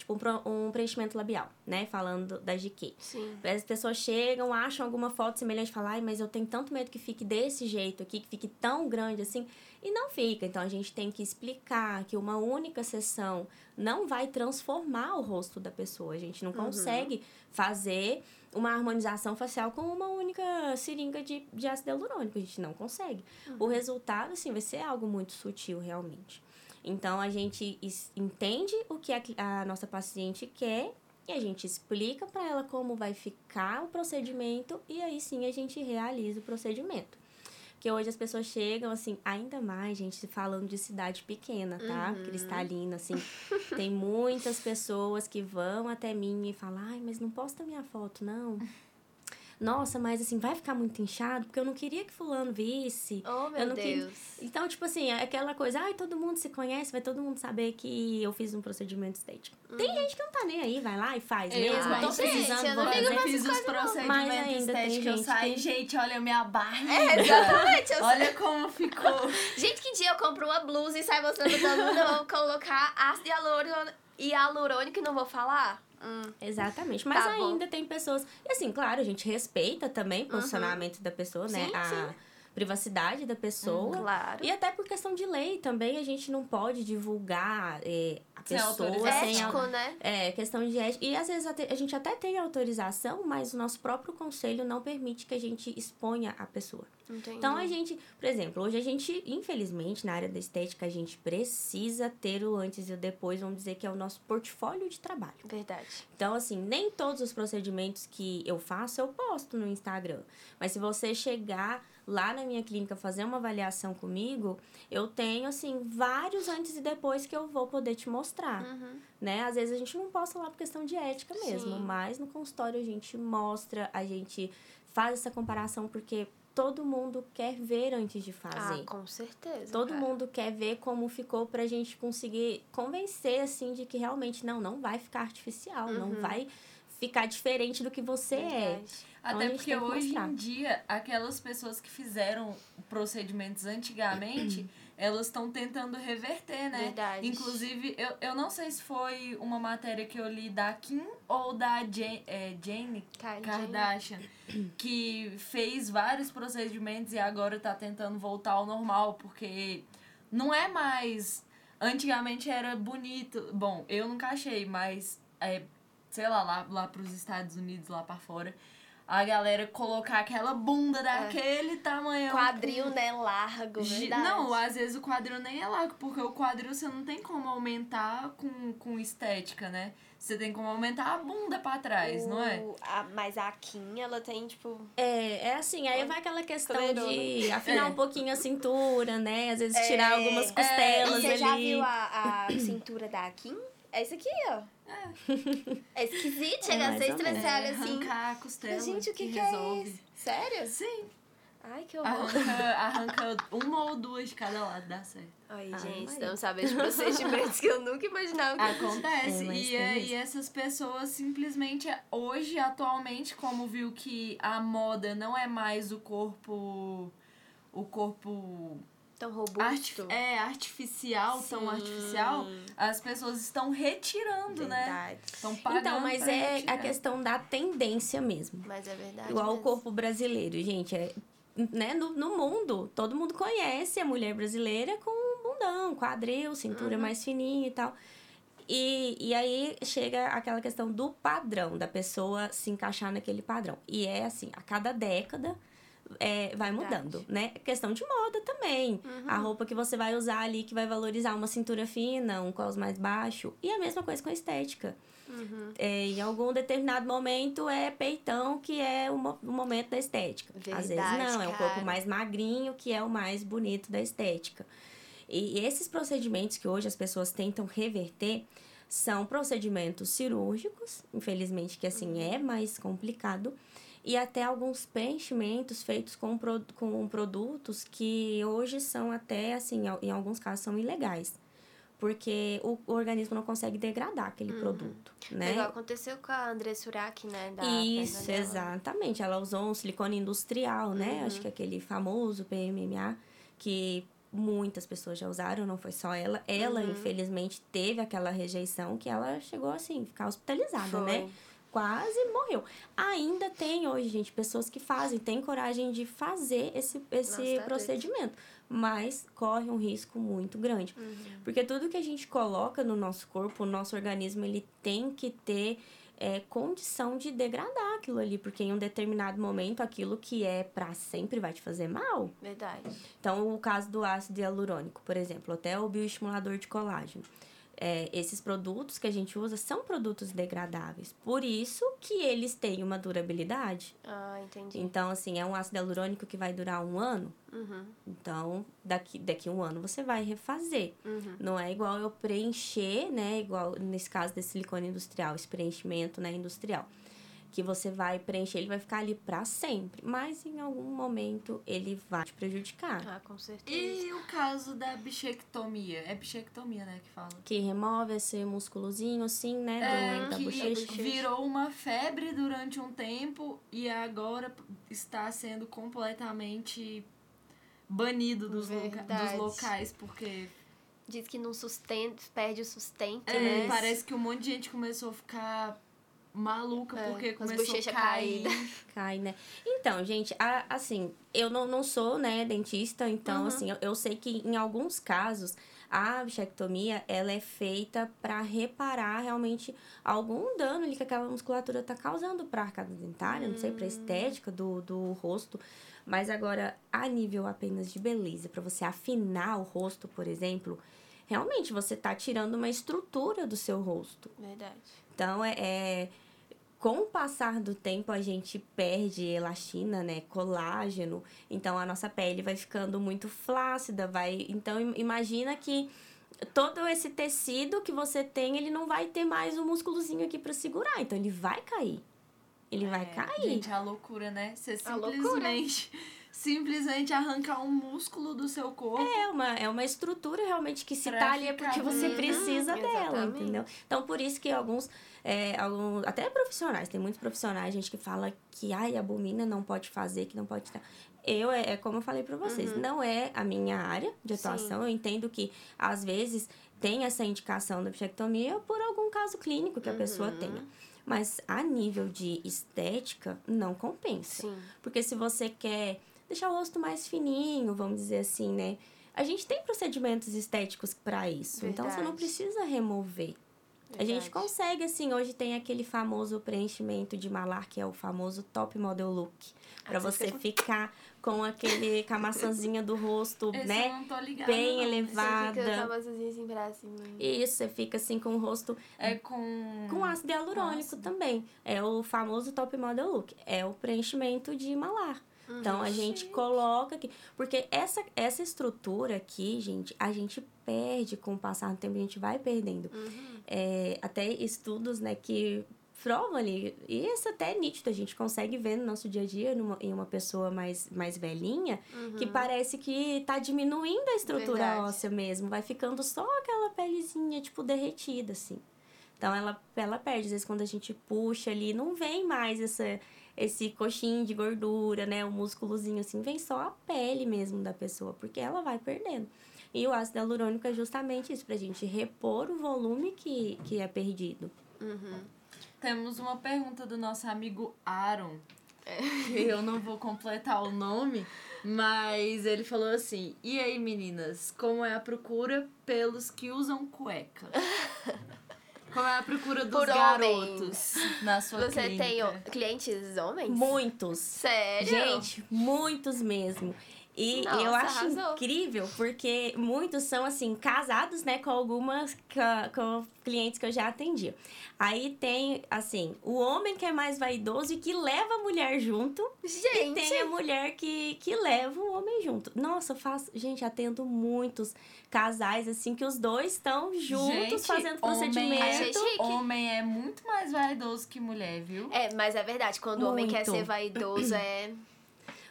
tipo um, um preenchimento labial, né? Falando da GQ. Sim. As pessoas chegam, acham alguma foto semelhante e falam, ai, mas eu tenho tanto medo que fique desse jeito aqui, que fique tão grande assim. E não fica. Então a gente tem que explicar que uma única sessão não vai transformar o rosto da pessoa. A gente não consegue fazer uma harmonização facial com uma única seringa de, de ácido hialurônico. A gente não consegue. O resultado, assim, vai ser algo muito sutil, realmente. Então, a gente entende o que a, a nossa paciente quer e a gente explica para ela como vai ficar o procedimento e aí sim a gente realiza o procedimento. Porque hoje as pessoas chegam, assim, ainda mais, gente, falando de cidade pequena, tá? Cristalina, assim. Tem muitas pessoas que vão até mim e falam, ai, mas não posta minha foto, não. Nossa, mas assim, vai ficar muito inchado, porque eu não queria que fulano visse. Oh, meu Eu Deus. Então, tipo assim, é aquela coisa, ai, todo mundo se conhece, vai todo mundo saber que eu fiz um procedimento estético. Tem gente que não tá nem aí, vai lá e faz Eu- mesmo. Ai, tô gente, precisando, eu não fazer. pra fiz os procedimentos estéticos, eu saí, que- gente, olha a minha barriga. É, exatamente. Eu Olha como ficou. Gente, que dia eu compro uma blusa e sai mostrando mundo, eu vou colocar ácido hialurônico, hialurônico e não vou falar? Hum. Exatamente. Mas Tá bom. ainda tem pessoas. E assim, claro, a gente respeita também o posicionamento da pessoa, né? Sim, a sim. Privacidade da pessoa. Claro. E até por questão de lei também, a gente não pode divulgar é, a Sem pessoa autorização. sem Ético, au- né? É, questão de ética. E às vezes a gente até tem autorização, mas o nosso próprio conselho não permite que a gente exponha a pessoa. Entendi. Então a gente, por exemplo, hoje a gente, infelizmente, na área da estética, a gente precisa ter o antes e o depois, vamos dizer que é o nosso portfólio de trabalho. Verdade. Então, assim, nem todos os procedimentos que eu faço eu posto no Instagram. Mas se você chegar lá na minha clínica fazer uma avaliação comigo, eu tenho, assim, vários antes e depois que eu vou poder te mostrar. Uhum. Né? Às vezes a gente não posta lá por questão de ética mesmo, Sim. mas no consultório a gente mostra, a gente faz essa comparação porque todo mundo quer ver antes de fazer. Ah, com certeza. Todo cara. mundo quer ver como ficou pra gente conseguir convencer, assim, de que realmente não, não vai ficar artificial, não Uhum. vai ficar diferente do que você é. Verdade. A Até gente porque hoje em dia, aquelas pessoas que fizeram procedimentos antigamente, elas estão tentando reverter, né? Verdade. Inclusive, eu, eu não sei se foi uma matéria que eu li da Kim ou da Jane, é, Jane Kylie Kardashian, que fez vários procedimentos e agora tá tentando voltar ao normal, porque não é mais. Antigamente era bonito. Bom, eu nunca achei, mas é, sei lá, lá, lá pros Estados Unidos, lá pra fora, a galera colocar aquela bunda daquele tamanho. Quadril, né? Largo, verdade. Não, às vezes o quadril nem é largo, porque o quadril você não tem como aumentar com, com estética, né? Você tem como aumentar a bunda pra trás, não é? O- a- mas a Kim, ela tem, tipo... É, é assim, aí vai aquela questão de afinar É. um pouquinho a cintura, né? Às vezes tirar algumas É, costelas Você já ali. viu a, a cintura da Kim? É esse aqui, ó. É esquisito chegar a menos. estressada assim. arrancar a costela Gente, o que, que, resolve. é isso? Sério? Sim. Ai, que horror. Arranca, arranca uma ou duas de cada lado, dá certo. Ai, Ai, gente, Maria. estão sabendo de procedimentos que eu nunca imaginava. que- Acontece. É, mas e, é- e essas pessoas simplesmente, hoje, atualmente, como viu que a moda não é mais o corpo. O corpo Tão robusto. é, artificial, tão Sim. artificial, as pessoas estão retirando, né? Verdade. Estão pagando. Então, mas é retirar. a questão da tendência mesmo. Mas é verdade. Igual o corpo brasileiro, gente. É, né, no, no mundo, todo mundo conhece a mulher brasileira com bundão, quadril, cintura mais fininha e tal. E, e aí chega aquela questão do padrão, da pessoa se encaixar naquele padrão. E é assim, a cada década é, vai Verdade. mudando, né? Questão de moda também. A roupa que você vai usar ali, que vai valorizar uma cintura fina, um cos mais baixo. E a mesma coisa com a estética. Uhum. É, em algum determinado momento é peitão que é o, mo- o momento da estética. Às vezes Verdade, não, é o cara. corpo mais magrinho que é o mais bonito da estética. E esses procedimentos que hoje as pessoas tentam reverter são procedimentos cirúrgicos, infelizmente que assim é mais complicado, e até alguns preenchimentos feitos com, com produtos que hoje são até, assim, em alguns casos são ilegais. Porque o, o organismo não consegue degradar aquele produto, né? Igual aconteceu com a André Surak, né? Da Isso, exatamente. Ela usou um silicone industrial, né? Uhum. Acho que aquele famoso PMMA, que muitas pessoas já usaram, não foi só ela. Ela, Uhum. infelizmente, teve aquela rejeição que ela chegou, assim, ficar hospitalizada, Foi. né? Quase morreu. Ainda tem hoje, gente, pessoas que fazem, têm coragem de fazer esse, esse Nossa, tá doido. procedimento. Mas corre um risco muito grande. Uhum. Porque tudo que a gente coloca no nosso corpo, o nosso organismo, ele tem que ter é, condição de degradar aquilo ali. Porque em um determinado momento, aquilo que é pra sempre vai te fazer mal. Verdade. Então, o caso do ácido hialurônico, por exemplo, até o bioestimulador de colágeno. É, esses produtos que a gente usa são produtos degradáveis. Por isso que eles têm uma durabilidade. Ah, entendi. Então, assim, é um ácido hialurônico que vai durar um ano. Uhum. Então, daqui, daqui a um ano você vai refazer. Uhum. Não é igual eu preencher, né? Igual nesse caso desse silicone industrial, esse preenchimento né, industrial. Que você vai preencher, ele vai ficar ali pra sempre. Mas em algum momento ele vai te prejudicar. Ah, com certeza. E o caso da bichectomia? É bichectomia, né, que fala? Que remove esse músculozinho assim, né? É, do, da que bochecha. virou uma febre durante um tempo e agora está sendo completamente banido dos, loca- dos locais, porque Diz que não sustenta, perde o sustento, é, né? parece que um monte de gente começou a ficar maluca É, porque com começou a cair. Cai, né? Então, gente, a- assim, eu não, não sou, né, dentista, então, Uhum. assim, eu, eu sei que em alguns casos a bichectomia, ela é feita para reparar realmente algum dano ali que aquela musculatura tá causando pra arcada dentária, não sei, Hum. pra estética do, do rosto. Mas agora, a nível apenas de beleza, para você afinar o rosto, por exemplo, realmente você tá tirando uma estrutura do seu rosto. Verdade. Então, é, é- com o passar do tempo, a gente perde elastina, né? Colágeno. Então, a nossa pele vai ficando muito flácida, vai... Então, im- imagina que todo esse tecido que você tem, ele não vai ter mais um músculozinho aqui para segurar. Então, ele vai cair. Ele vai É, cair. Gente, a loucura, né? Você A loucura. simplesmente, simplesmente arrancar um músculo do seu corpo. É uma, é uma estrutura realmente que se Pra tá ali é porque você precisa Uhum, dela, exatamente. entendeu? Então, por isso que alguns, é, alguns, até profissionais, tem muitos profissionais, gente que fala que, ai, abomina, não pode fazer, que não pode... Eu, é, é como eu falei pra vocês, Uhum. não é a minha área de atuação, eu entendo que, às vezes, tem essa indicação da bichectomia por algum caso clínico que a pessoa Uhum. tenha. Mas, a nível de estética, não compensa. Sim. Porque se você quer deixar o rosto mais fininho, vamos dizer assim, né? A gente tem procedimentos estéticos para isso. Então você não Verdade. precisa remover. A gente verdade. consegue, assim, hoje tem aquele famoso preenchimento de malar, que é o famoso top model look. Pra Ah, você você fica ficar com aquele, com a maçãzinha do rosto, Esse né? eu não tô ligada. bem não. elevado. Você fica com a maçãzinha assim pra cima. Isso, você fica assim com o rosto É com. com ácido hialurônico ácido. também. É o famoso top model look. É o preenchimento de malar. Então a gente coloca aqui. Porque essa, essa estrutura aqui, gente, a gente perde com o passar do tempo, a gente vai perdendo. Uhum. É, até estudos, né, que provam ali, e isso até é nítido, a gente consegue ver no nosso dia a dia, numa, em uma pessoa mais, mais velhinha, que parece que tá diminuindo a estrutura Uhum. Verdade. óssea mesmo, vai ficando só aquela pelezinha, tipo, derretida, assim. Então, ela, ela perde, às vezes, quando a gente puxa ali, não vem mais essa, esse coxinho de gordura, né, o músculozinho, assim, vem só a pele mesmo da pessoa, porque ela vai perdendo. E o ácido hialurônico é justamente isso, pra gente repor o volume que, que é perdido. Temos uma pergunta do nosso amigo Aaron. que Eu não vou completar o nome, mas ele falou assim: E aí, meninas, como é a procura pelos que usam cueca? Como é a procura dos Por garotos na sua Você clínica? tem ó, clientes homens? Muitos. Sério? Gente, muitos mesmo. E Nossa, eu acho arrasou. incrível, porque muitos são, assim, casados, né, com algumas com clientes que eu já atendi. Aí tem, assim, o homem que é mais vaidoso e que leva a mulher junto. E Gente, tem a mulher que, que leva o homem junto. Nossa, eu faço, gente, atendo muitos casais, assim, que os dois estão juntos Gente, fazendo homem procedimento. Achei chique. Homem é muito mais vaidoso que mulher, viu? É, mas é verdade, quando o homem quer Muito. ser vaidoso é.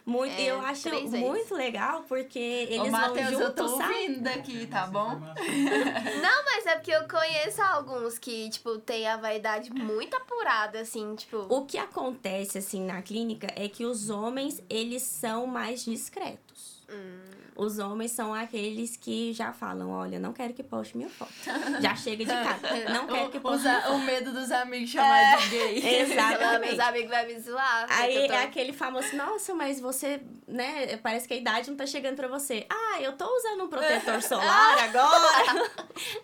Muito, É, eu acho vezes. muito legal, porque eles Ô, vão Matheus, eu tô juntos, ouvindo daqui, tá bom? Não, mas é porque eu conheço alguns que, tipo, tem a vaidade muito apurada, assim, tipo. O que acontece, assim, na clínica é que os homens, eles são mais discretos. Hum. Os homens são aqueles que já falam, olha, não quero que poste minha foto. já chega de casa. Não quero que o, poste os minha foto. o medo dos amigos chamar de gay. Meus Exatamente. amigos vão me zoar. Aí tô- é aquele famoso, nossa, mas você, né, parece que a idade não tá chegando pra você. Ah, eu tô usando um protetor solar agora.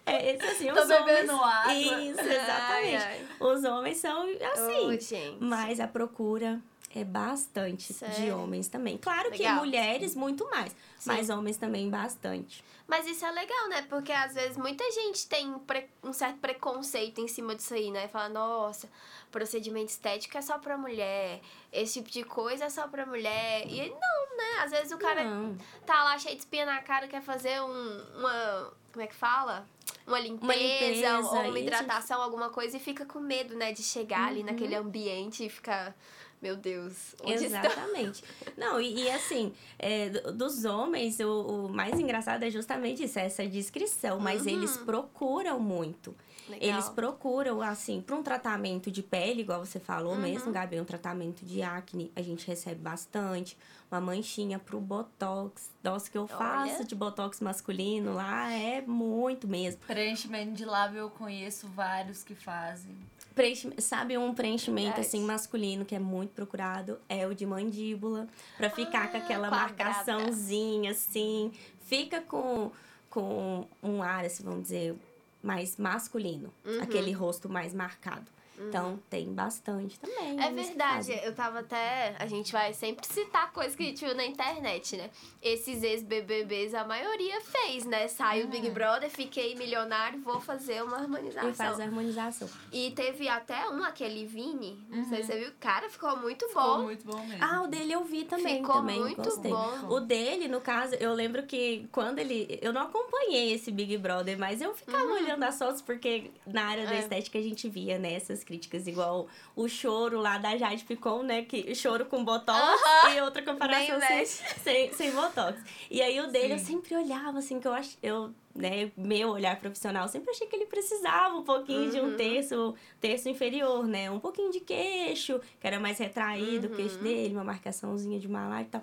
é esse assim, Tô os bebendo homens... água. Isso, exatamente. Ai, ai. Os homens são assim. Gente. Mas a procura é bastante de Sério? homens também. Claro que Legal. mulheres muito mais, Sim. mas homens também bastante. Mas isso é legal, né? Porque às vezes muita gente tem um certo preconceito em cima disso aí, né? Fala, nossa, procedimento estético é só pra mulher, esse tipo de coisa é só pra mulher. E não, né? Às vezes o cara Não. tá lá cheio de espinha na cara, quer fazer um, uma. Como é que fala? Uma limpeza, limpeza, ou uma isso. hidratação, alguma coisa, e fica com medo, né? De chegar ali Uhum. naquele ambiente e ficar. Meu Deus, onde está? Exatamente. Não, e, e assim, é, do- dos homens, o, o mais engraçado é justamente isso, é essa descrição. Mas Uhum. eles procuram muito. Legal. Eles procuram, assim, para um tratamento de pele, igual você falou Uhum. mesmo, Gabi, um tratamento de acne, a gente recebe bastante. Uma manchinha pro Botox. Nossa, que eu faço Olha. de Botox masculino lá é muito mesmo. Preenchimento de lábio eu conheço vários que fazem. Preenchi- sabe um preenchimento Verdade. assim masculino que é muito procurado é o de mandíbula Pra ficar com Ah, aquela quadrada. marcaçãozinha assim fica com com um ar assim vamos dizer mais masculino Uhum. aquele rosto mais marcado então tem bastante também É que verdade, eu tava até. A gente vai sempre citar coisas que a gente viu na internet, né? Esses ex-BBBs, a maioria fez, né? Saiu do Big Brother, fiquei milionário, vou fazer uma e harmonização. faz a harmonização E teve até um, aquele Vini, não sei Uhum. se você viu, cara, ficou muito Ficou bom. muito bom mesmo. Ah, o dele eu vi também, Ficou também muito gostei. bom. O dele, no caso, eu lembro que quando ele. Eu não acompanhei esse Big Brother, mas eu ficava olhando as fotos, porque na área da Uhum. É. estética a gente via, né, essas críticas, igual o choro lá da Jade Picon, né? Que choro com botox e outra comparação sem, sem, sem botox. E aí o dele eu Sim. sempre olhava, assim, que eu acho. Eu, né, meu olhar profissional, sempre achei que ele precisava um pouquinho de um Uhum. terço, terço inferior, né? Um pouquinho de queixo, que era mais retraído o queixo Uhum. dele, uma marcaçãozinha de malar e tal.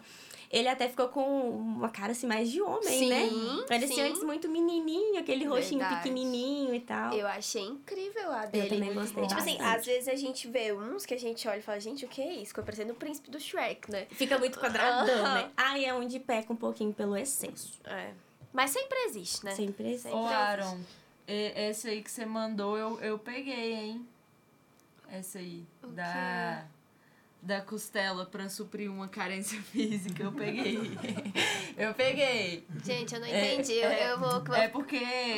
Ele até ficou com uma cara assim mais de homem, Sim, né? Parecia sim. antes muito menininho, aquele rostinho Verdade. pequenininho e tal. Eu achei incrível a dele. também gostei Tipo assim, às vezes a gente vê uns que a gente olha e fala, gente, o que é isso? Ficou parecendo o príncipe do Shrek, né? Fica muito quadradão, Aham. né? Aí é onde peca um pouquinho pelo excesso. É. Mas sempre existe, né? Sempre existe. Ô, Aaron, esse aí que você mandou, eu, eu peguei, hein? Essa aí. O Da, da costela pra suprir uma carência física. Eu peguei. eu peguei. Gente, eu não É, entendi. eu, é, eu vou. É porque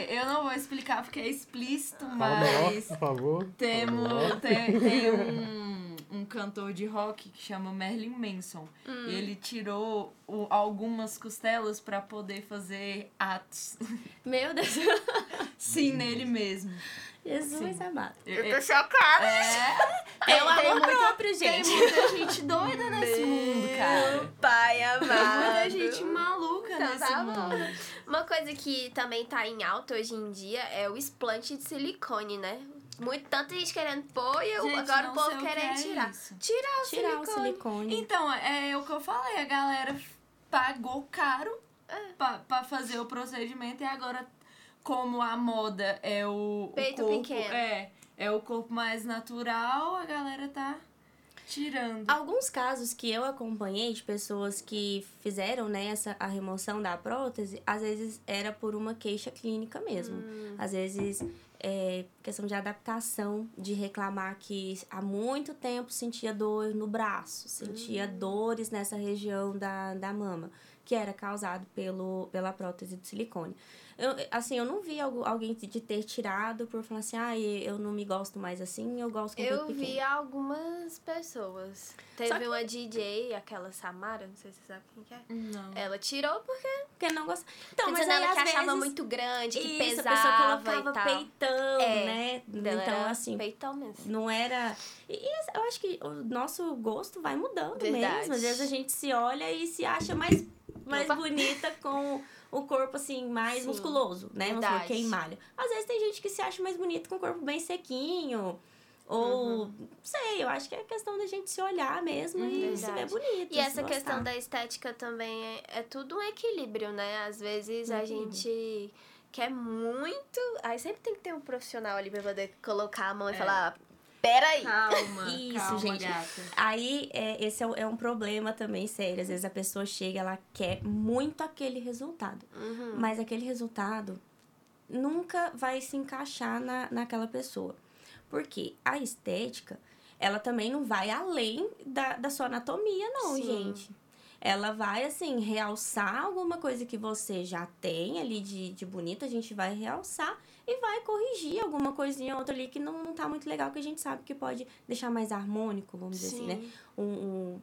eu não vou explicar porque é explícito, Fala melhor, mas por favor. Fala temos, melhor. tem, tem um, um cantor de rock que chama Merlin Manson. Hum. Ele tirou o- algumas costelas pra poder fazer atos. Meu Deus. Sim, nele mesmo. Jesus Sim. amado. Eu, Eu tô chocada. é, É o tem amor muita- próprio, tem gente. muita gente doida nesse mundo, cara. Pai Tem amado. muita gente maluca Então nesse tá bom. mundo. Uma coisa que também tá em alta hoje em dia é o explante de silicone, né? Muito, tanta gente querendo pôr e Gente, agora o povo sei o que querendo é tirar. isso. Tirar o Tirar o silicone. silicone. Então, é o que eu falei, a galera pagou caro É. pra, pra fazer o procedimento e agora, como a moda é o, o Peito corpo, pequeno. É, é o corpo mais natural, a galera tá tirando. Alguns casos que eu acompanhei de pessoas que fizeram né, essa, a remoção da prótese, às vezes era por uma queixa clínica mesmo. Hum. Às vezes é questão de adaptação, de reclamar que há muito tempo sentia dor no braço, sentia dores nessa região da, da mama, que era causado pelo, pela prótese de silicone. Eu, assim, eu não vi algu- alguém de ter tirado por falar assim, ah, eu não me gosto mais assim, eu gosto com Eu vi pequeno. algumas pessoas. Teve que- uma DJ, aquela Samara, não sei se você sabe quem que é. Não. Ela tirou porque Porque não gosta. Então, tá mas aí, ela que achava vezes, muito grande, que Isso, pesava a pessoa colocava e tal. peitão, É, né? Então, era assim, peitão mesmo. não era. E, e eu acho que o nosso gosto vai mudando Verdade. mesmo. Às vezes a gente se olha e se acha mais, mais Opa. bonita com o corpo, assim, mais Sim, musculoso, né? Vamos supor, quem malha. Às vezes tem gente que se acha mais bonita com o corpo bem sequinho. Ou, Uhum. não sei, eu acho que é questão da gente se olhar mesmo e se ver bonita. E essa questão gostar. da estética também é, é tudo um equilíbrio, né? Às vezes a Uhum. gente quer muito. Aí sempre tem que ter um profissional ali pra poder colocar a mão e É. falar: peraí. Calma, Isso, calma, gente. gata. Aí, é, esse é, um- é um problema também sério. Às vezes a pessoa chega, ela quer muito aquele resultado. Uhum. Mas aquele resultado nunca vai se encaixar na, naquela pessoa. Porque a estética, ela também não vai além da, da sua anatomia, não, Sim. gente. Ela vai, assim, realçar alguma coisa que você já tem ali de, de bonita, a gente vai realçar e vai corrigir alguma coisinha ou outra ali que não, não tá muito legal, que a gente sabe que pode deixar mais harmônico, vamos dizer assim, né? Sim. um, um-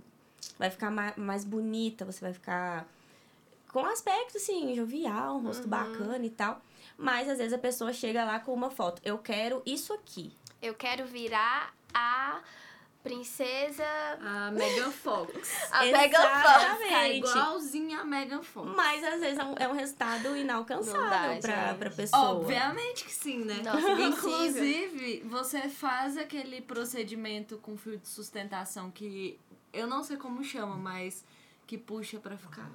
vai ficar ma- mais bonita, você vai ficar com aspecto, assim, jovial, um rosto Uhum. bacana e tal. Mas às vezes a pessoa chega lá com uma foto. Eu quero isso aqui. Eu quero virar a princesa. A Megan Fox. A Megan Fox. Exatamente. igualzinha a Megan Fox. Mas às vezes é um, é um resultado Não dá, inalcançável pra, gente. pra pessoa. Obviamente que sim, né? Nossa, impossível. Inclusive, você faz aquele procedimento com fio de sustentação que eu não sei como chama, mas que puxa pra ficar.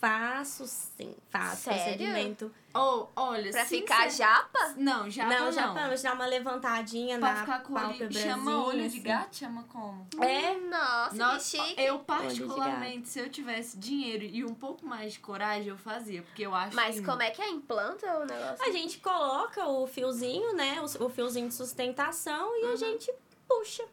Faço sim, faço Sério? procedimento. Ou, olha, Pra ficar japa? Não, já não, não. já vamos dar uma levantadinha Pra na ficar com olho... pálpebrazinha. Chama olho de assim. gato? Chama como? É, Nossa, Nossa, que chique. eu particularmente, se eu tivesse dinheiro e um pouco mais de coragem, eu fazia, porque eu acho Mas lindo. como é que é? Implanta o negócio? A gente coloca o fiozinho, né? O, fiozinho de sustentação e Uhum. a gente puxa.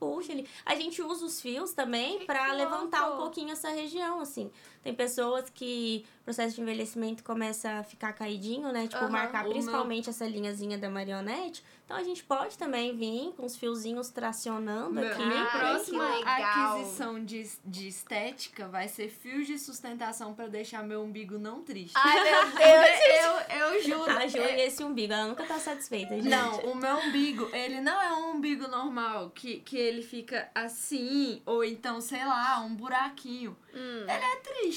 Puxa ali. A gente usa os fios também pra levantar um pouquinho essa região, assim. Tem pessoas que o processo de envelhecimento começa a ficar caidinho, né? Tipo, Aham. marcar principalmente essa linhazinha da marionete. Então a gente pode também vir com os fiozinhos tracionando Meu- aqui. minha Ai, próxima aquisição de, de estética vai ser fios de sustentação pra deixar meu umbigo não triste. Ai, meu Deus. eu, eu juro. A Ju é- e esse umbigo, ela nunca tá satisfeita, gente. Não, o meu umbigo, ele não é um umbigo normal, que, que ele fica assim, ou então, sei lá, um buraquinho. Hum. Ele é triste.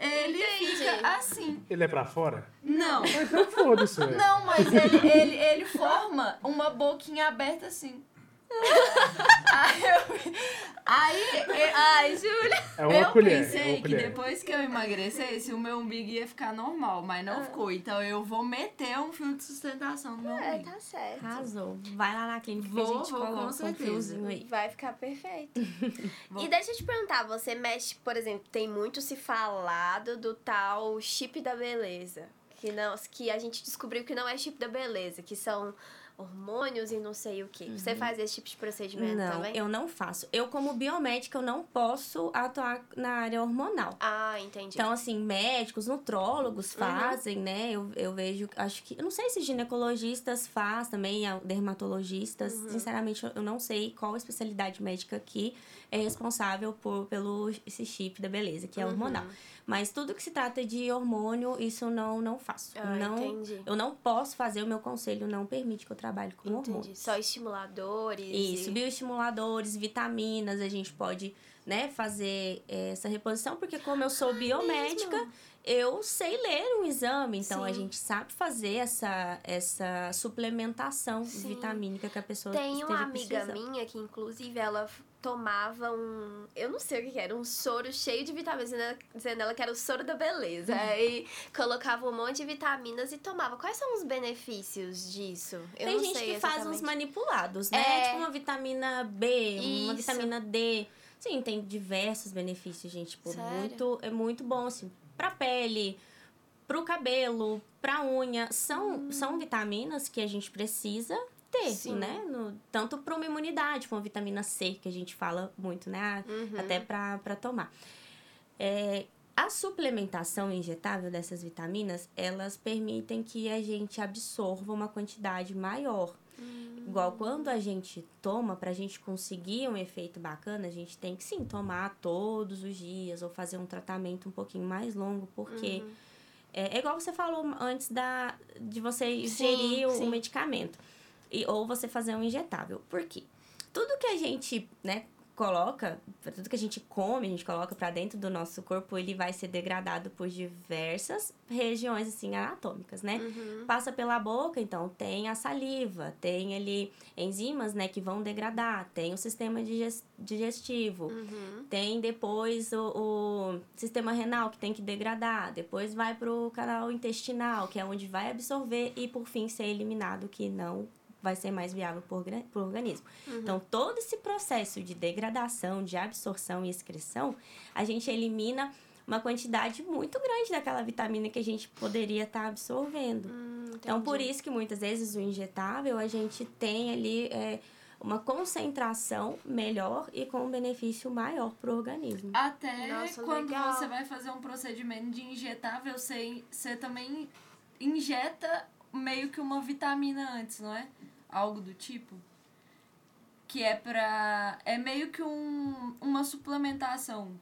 Ele Entendi. fica assim. Ele é pra fora? Não. Então foda-se, velho. Não, mas ele, ele, ele forma uma boquinha aberta assim. aí, eu, aí eu- Ai, Júlia. É uma eu colher. é pensei uma que colher. depois que eu emagrecesse, o meu umbigo ia ficar normal, mas não ficou. Então eu vou meter um fio de sustentação no meu É, umbigo. tá certo. Arrasou. Vai lá na clínica que Vou, a gente vou, com coloca um certeza. fiozinho aí. Vai ficar perfeito. E deixa eu te perguntar, você mexe, por exemplo, tem muito se falado do tal chip da beleza. Que, não, que a gente descobriu que não é chip da beleza, que são hormônios e não sei o que. Você faz esse tipo de procedimento Uhum. Não, também? eu não faço. Eu, como biomédica, eu não posso atuar na área hormonal. Ah, entendi. Então, assim, médicos, nutrólogos Uhum. fazem, né? Eu, eu vejo, acho que. Eu não sei se ginecologistas faz também, dermatologistas. Uhum. Sinceramente, eu- eu não sei qual especialidade médica que é responsável por, pelo esse chip da beleza, que é Uhum. hormonal. Mas tudo que se trata de hormônio, isso eu não, não faço. Ah, não, entendi. eu não posso fazer, o meu conselho não permite que eu trabalhe com Entendi. hormônios. Só estimuladores. Isso, e... bioestimuladores, vitaminas, a gente pode, né, fazer eh, essa reposição, porque como eu sou biomédica, mesmo? eu sei ler um exame, então a Sim. gente sabe fazer essa, essa suplementação Sim. vitamínica que a pessoa Tem uma amiga precisando. minha que, inclusive, ela tomava um. Eu não sei o que era, um soro cheio de vitaminas, dizendo ela- que era o soro da beleza. Uhum. Aí colocava um monte de vitaminas e tomava. Quais são os benefícios disso? Eu Tem não gente sei que faz uns manipulados, né? É. Tipo uma vitamina B, uma Isso. vitamina D. Sim, tem diversos benefícios, gente. Tipo, Sério? muito, é muito bom, assim, pra pele, pro cabelo, pra unha. São, são vitaminas que a gente precisa ter, Hum. Sim. né? No, tanto pra uma imunidade, como a vitamina C, que a gente fala muito, né? Uhum. Até pra tomar. É, a suplementação injetável dessas vitaminas, elas permitem que a gente absorva uma quantidade maior. Igual quando a gente toma, pra gente conseguir um efeito bacana, a gente tem que sim tomar todos os dias ou fazer um tratamento um pouquinho mais longo, porque Uhum. é, é igual você falou antes da, de você Sim, ingerir o sim. medicamento. E, ou você fazer um injetável. Por quê? Tudo que a gente, né, coloca, tudo que a gente come, a gente coloca pra dentro do nosso corpo, ele vai ser degradado por diversas regiões, assim, anatômicas, né? Uhum. Passa pela boca, então tem a saliva, tem ali enzimas, né, que vão degradar, tem o sistema diges- digestivo, Uhum. tem depois o, o sistema renal que tem que degradar, depois vai pro canal intestinal, que é onde vai absorver e por fim ser eliminado, que não vai ser mais viável por, gra- pro organismo. Então, todo esse processo de degradação, de absorção e excreção, a gente elimina uma quantidade muito grande daquela vitamina que a gente poderia estar absorvendo. Hum, Então, por isso que muitas vezes o injetável a gente tem ali é, uma concentração melhor e com um benefício maior para o organismo. Até Nossa, quando legal. você vai fazer um procedimento de injetável, você, você também injeta meio que uma vitamina antes, não é? Algo do tipo. Que é pra. É meio que um, uma suplementação.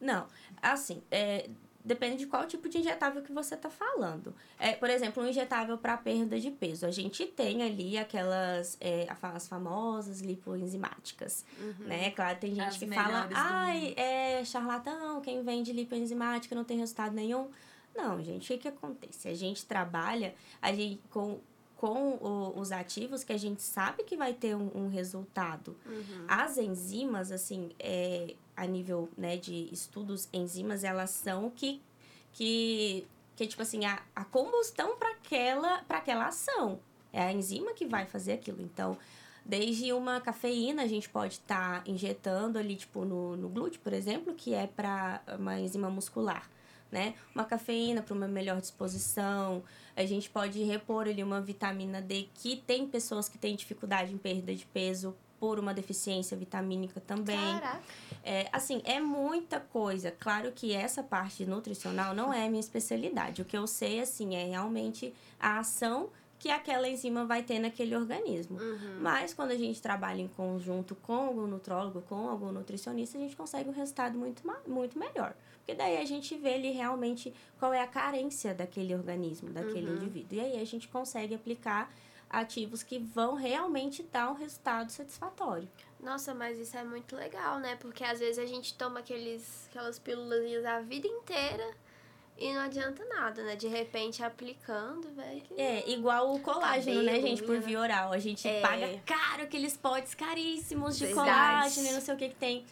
Não, assim, é, depende de qual tipo de injetável que você está falando. É, por exemplo, um injetável para perda de peso. A gente tem ali aquelas, é, as famosas lipoenzimáticas, né? Claro, tem gente As que fala, ai, mundo." é charlatão, quem vende lipoenzimática não tem resultado nenhum. Não, gente, o que, que acontece? A gente trabalha a gente, com, com o- os ativos que a gente sabe que vai ter um, um resultado. Uhum. As enzimas, assim, é, a nível né, de estudos, enzimas, elas são que, que, que tipo assim, a, a combustão para aquela, pra aquela ação. É a enzima que vai fazer aquilo. Então, desde uma cafeína, a gente pode estar injetando ali, tipo, no, no glúteo, por exemplo, que é para uma enzima muscular. Né? Uma cafeína para uma melhor disposição. A gente pode repor ali uma vitamina D, que tem pessoas que têm dificuldade em perda de peso por uma deficiência vitamínica também. Caraca. É, assim, é muita coisa. Claro que essa parte nutricional não é a minha especialidade. O que eu sei, assim, é realmente a ação que aquela enzima vai ter naquele organismo. Uhum. Mas quando a gente trabalha em conjunto com algum nutrólogo, com algum nutricionista, a gente consegue um resultado muito, muito melhor. Porque daí a gente vê ali realmente qual é a carência daquele organismo, daquele Uhum. indivíduo. E aí a gente consegue aplicar ativos que vão realmente dar um resultado satisfatório. Nossa, mas isso é muito legal, né? Porque às vezes a gente toma aqueles, aquelas pílulas a vida inteira e não adianta nada, né? De repente aplicando, velho. que- É, igual o colágeno, né, Cabelo, gente, por unha. via oral. A gente É. paga caro aqueles potes caríssimos de Verdade. colágeno e não sei o que que tem.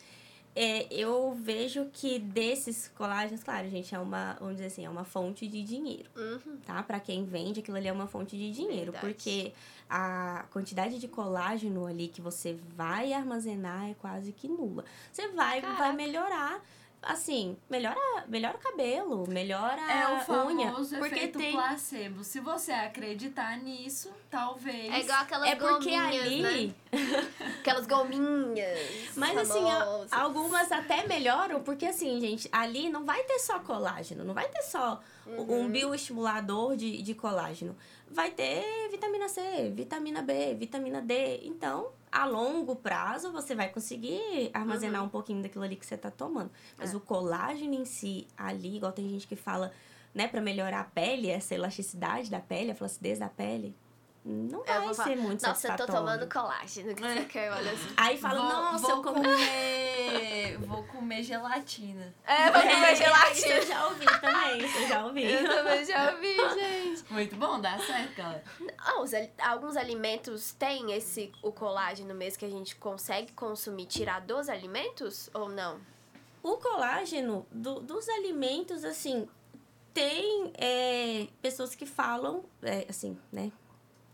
É, eu vejo que desses colágenos, claro, gente, é uma, vamos dizer assim, é uma fonte de dinheiro, Uhum. tá? Pra quem vende, aquilo ali é uma fonte de dinheiro, Verdade. porque a quantidade de colágeno ali que você vai armazenar é quase que nula. Você vai, vai Caraca. melhorar assim, melhora, melhora o cabelo, melhora É o a unha. famoso Porque efeito tem. placebo. Se você acreditar nisso, talvez. É igual aquelas É porque gominhas, ali. né? Aquelas gominhas. Mas assim, famosas. algumas até melhoram, porque assim, gente, ali não vai ter só colágeno, não vai ter só Uhum. um bioestimulador de, de colágeno. Vai ter vitamina C, vitamina B, vitamina D. Então, a longo prazo, você vai conseguir armazenar um pouquinho daquilo ali que você tá tomando. Mas Uhum. É. o colágeno em si, ali, igual tem gente que fala, né, pra melhorar a pele, essa elasticidade da pele, a flacidez da pele, não Eu vai ser falar, muito Nossa, eu tô tomando colágeno. Que você quer, olha assim. Aí fala, vou, nossa, vou eu comi... comer. vou comer gelatina. É, vou comer Isso gelatina. eu já ouvi também, isso eu já ouvi. Eu também já ouvi, gente. Muito bom, dá certo, galera. Ah, alguns alimentos têm esse o colágeno mesmo que a gente consegue consumir, tirar dos alimentos ou não? O colágeno do- dos alimentos, assim, tem é, pessoas que falam, é, assim, né?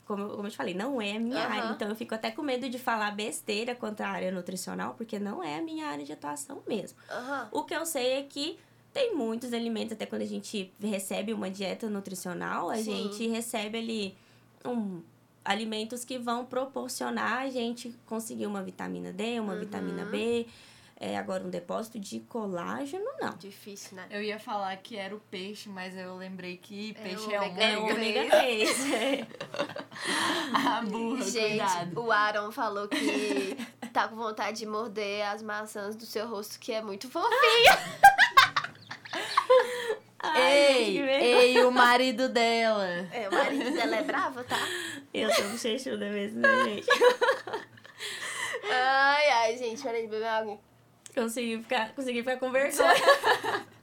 Como, como eu te falei, não é a minha Aham. área. Então eu fico até com medo de falar besteira quanto à área nutricional, porque não é a minha área de atuação mesmo. Aham. O que eu sei é que tem muitos alimentos, até quando a gente recebe uma dieta nutricional, a Sim. gente recebe ali um, alimentos que vão proporcionar a gente conseguir uma vitamina D, uma Uhum. vitamina B. É, agora, um depósito de colágeno, não. Difícil, né? Eu ia falar que era o peixe, mas eu lembrei que É peixe o é, ômega É o ômega. ômega 3. A burra, Gente, cuidado. o Aaron falou que tá com vontade de morder as maçãs do seu rosto, que é muito fofinho. Ei, ei, o marido dela. É, o marido dela é bravo, tá? Eu sou bochechuda mesmo, né, gente? Ai, ai, gente, peraí, beber água. Consegui ficar, consegui ficar.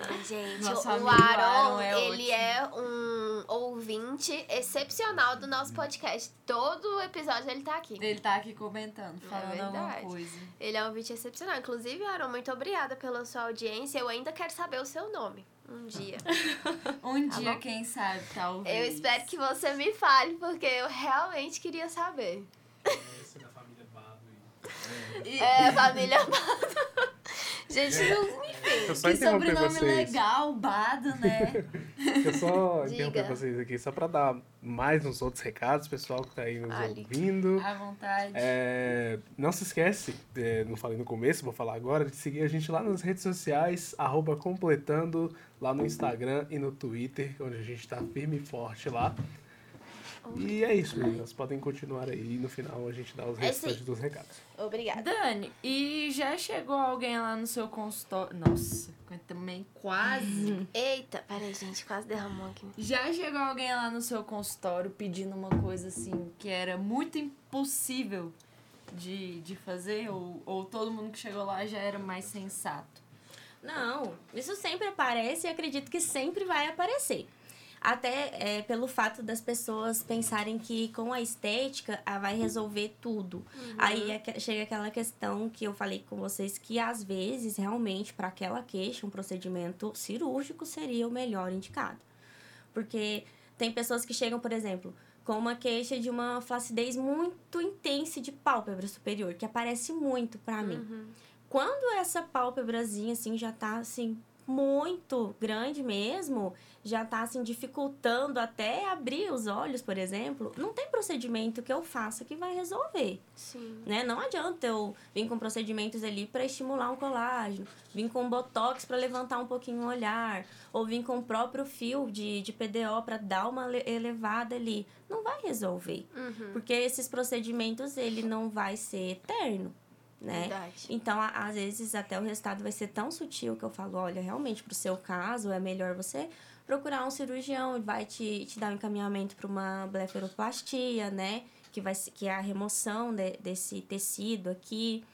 Ai, gente, Nosso o Aaron, Aaron é ele ótimo. é um ouvinte excepcional do nosso podcast. Todo episódio ele tá aqui. Ele tá aqui comentando, falando alguma verdade. coisa. Ele é um ouvinte excepcional. Inclusive, Aaron, muito obrigada pela sua audiência. Eu ainda quero saber o seu nome. Um dia. Um Tá dia, bom? quem sabe, talvez. Eu espero que você me fale, porque eu realmente queria saber. É. E- É, família Bado. Gente, não- Eu só Que sobrenome vocês. legal, Bado, né? Eu só interromper vocês aqui, só pra dar mais uns outros recados, pessoal que tá aí nos Ali. ouvindo. À vontade. É, não se esquece, é, não falei no começo, vou falar agora, de seguir a gente lá nas redes sociais, arroba completando, lá no Instagram e no Twitter, onde a gente tá firme e forte lá. E é isso, meninas. Podem continuar aí e no final a gente dá os restantes dos recados. Obrigada. Dani, e já chegou alguém lá no seu consultório? Nossa, também quase. Eita, peraí, gente, quase derramou aqui. Já chegou alguém lá no seu consultório pedindo uma coisa assim que era muito impossível de, de fazer? Ou, ou todo mundo que chegou lá já era mais sensato? Não, isso sempre aparece e acredito que sempre vai aparecer. Até é, pelo fato das pessoas pensarem que com a estética ah, vai resolver tudo. Aí é chega aquela questão que eu falei com vocês que às vezes realmente para aquela queixa um procedimento cirúrgico seria o melhor indicado. Porque tem pessoas que chegam, por exemplo, com uma queixa de uma flacidez muito intensa de pálpebra superior, que aparece muito para mim. Uhum. Quando essa pálpebrazinha, assim, já tá, assim, muito grande mesmo, já tá, assim, dificultando até abrir os olhos, por exemplo, não tem procedimento que eu faça que vai resolver, Sim. né? Não adianta eu vir com procedimentos ali para estimular um colágeno, vir com botox para levantar um pouquinho o olhar, ou vir com o próprio fio de, de PDO para dar uma le- elevada ali. Não vai resolver, Uhum. porque esses procedimentos, ele não vai ser eterno, né? Verdade. Então, a- às vezes, até o resultado vai ser tão sutil que eu falo, olha, realmente, pro seu caso, é melhor você procurar um cirurgião, vai te, te dar um encaminhamento para uma blefaroplastia, né? Que, vai, que é a remoção de- desse tecido aqui.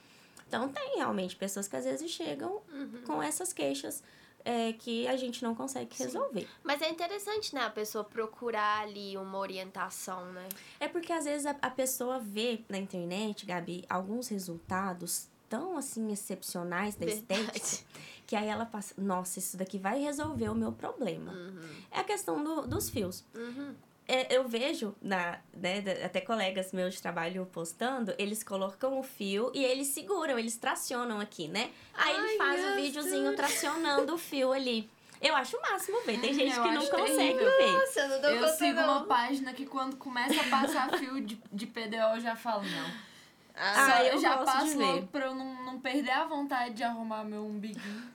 Então, tem realmente pessoas que às vezes chegam Uhum. com essas queixas é, que a gente não consegue resolver. Mas é interessante, né, a pessoa procurar ali uma orientação, né? É porque às vezes a, a pessoa vê na internet, Gabi, alguns resultados tão assim excepcionais da estética Verdade. que aí ela passa, nossa, isso daqui vai resolver o meu problema. Uhum. É a questão do- dos fios. Uhum. É, eu vejo, na, né, até colegas meus de trabalho postando, eles colocam o fio e eles seguram, eles tracionam aqui, né? Aí ele Ai, faz o meu videozinho tracionando o fio ali. Eu acho o máximo ver. Tem gente Eu que não consegue terrível. ver. Nossa, eu não dou Eu conta, sigo não. uma página que quando começa a passar fio de, de PDO, eu já falo, não. Ah, Só- eu já passo ver. logo pra eu não, não perder a vontade de arrumar meu umbiguinho.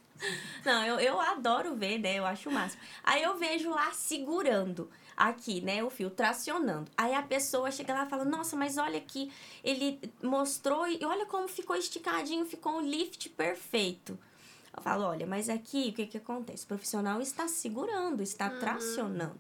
Não, eu, eu adoro ver, né? Eu acho o máximo. Aí eu vejo lá segurando aqui, né? O fio tracionando. Aí a pessoa chega lá e fala: Nossa, mas olha aqui, ele mostrou e olha como ficou esticadinho, ficou um lift perfeito. Eu falo: Olha, mas aqui o que, que acontece? O profissional está segurando, está tracionando.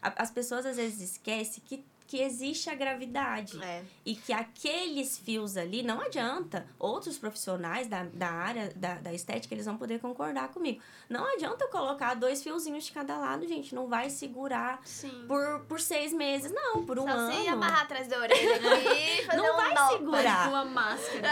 A- As pessoas às vezes esquecem que, que existe a gravidade. É. E que aqueles fios ali, não adianta. Outros profissionais da, da área da, da estética, eles vão poder concordar comigo. Não adianta eu colocar dois fiozinhos de cada lado, gente. Não vai segurar Sim. por, por seis meses, não. Por um Só ano. se amarrar atrás da orelha aqui e fazer Não um vai nó. segurar. uma máscara.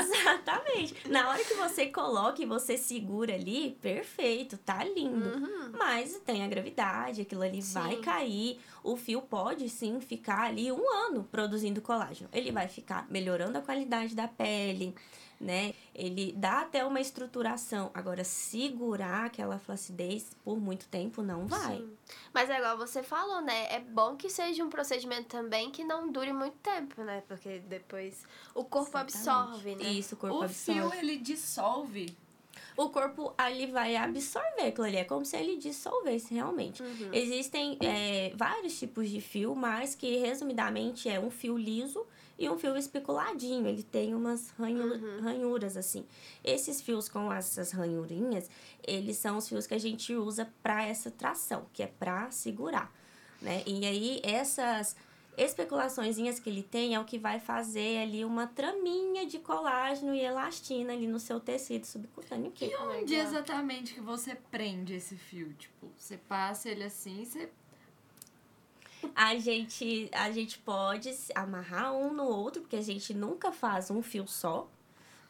Exatamente. Na hora que você coloca e você segura ali, perfeito, tá lindo. Uhum. Mas tem a gravidade, aquilo ali Sim. vai cair. O fio pode sim ficar ali um ano produzindo colágeno. Ele vai ficar melhorando a qualidade da pele, né? Ele dá até uma estruturação. Agora, segurar aquela flacidez por muito tempo não vai. Sim. Mas é igual você falou, né? É bom que seja um procedimento também que não dure muito tempo, né? Porque depois o corpo Exatamente. absorve, né? Isso, o corpo O absorve. fio, ele dissolve. O corpo ali vai absorver aquilo ali. É como se ele dissolvesse realmente. Uhum. Existem é, vários tipos de fio, mas que resumidamente é um fio liso e um fio especuladinho. Ele tem umas Uhum. ranhuras assim. Esses fios com essas ranhurinhas, eles são os fios que a gente usa para essa tração, que é para segurar, né? E aí essas especulaçõezinhas que ele tem é o que vai fazer ali uma traminha de colágeno e elastina ali no seu tecido subcutâneo. Que E onde Legal. exatamente que você prende esse fio? Tipo, você passa ele assim, você... A gente, a gente pode amarrar um no outro, porque a gente nunca faz um fio só,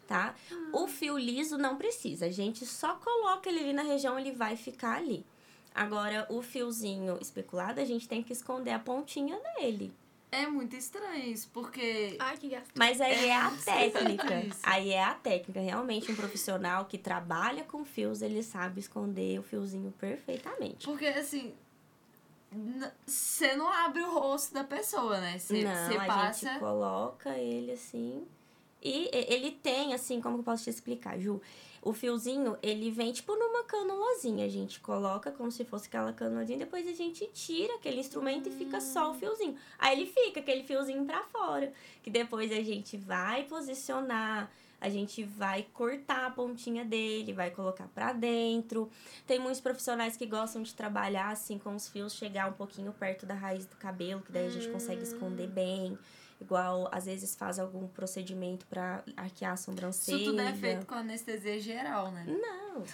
tá? O fio liso não precisa, a gente só coloca ele ali na região, ele vai ficar ali. Agora, o fiozinho especulado, a gente tem que esconder a pontinha dele. É muito estranho isso, porque... Ai, que gasto. Mas aí é a É, técnica. isso. Aí é a técnica. Realmente, um profissional que trabalha com fios, ele sabe esconder o fiozinho perfeitamente. Porque, assim... Você não abre o rosto da pessoa, né? Você Não, a passa... gente coloca ele assim. E e- ele tem, assim, como que eu posso te explicar, Ju? O fiozinho, ele vem tipo numa canulozinha. A gente coloca como se fosse aquela canulozinha, depois a gente tira aquele instrumento e fica só o fiozinho. Aí ele fica aquele fiozinho pra fora. Que depois a gente vai posicionar, a gente vai cortar a pontinha dele, vai colocar pra dentro. Tem muitos profissionais que gostam de trabalhar assim com os fios, chegar um pouquinho perto da raiz do cabelo, que daí a gente consegue esconder bem. Igual, às vezes, faz algum procedimento pra arquear a sobrancelha. Isso tudo é feito com anestesia geral, né? Não.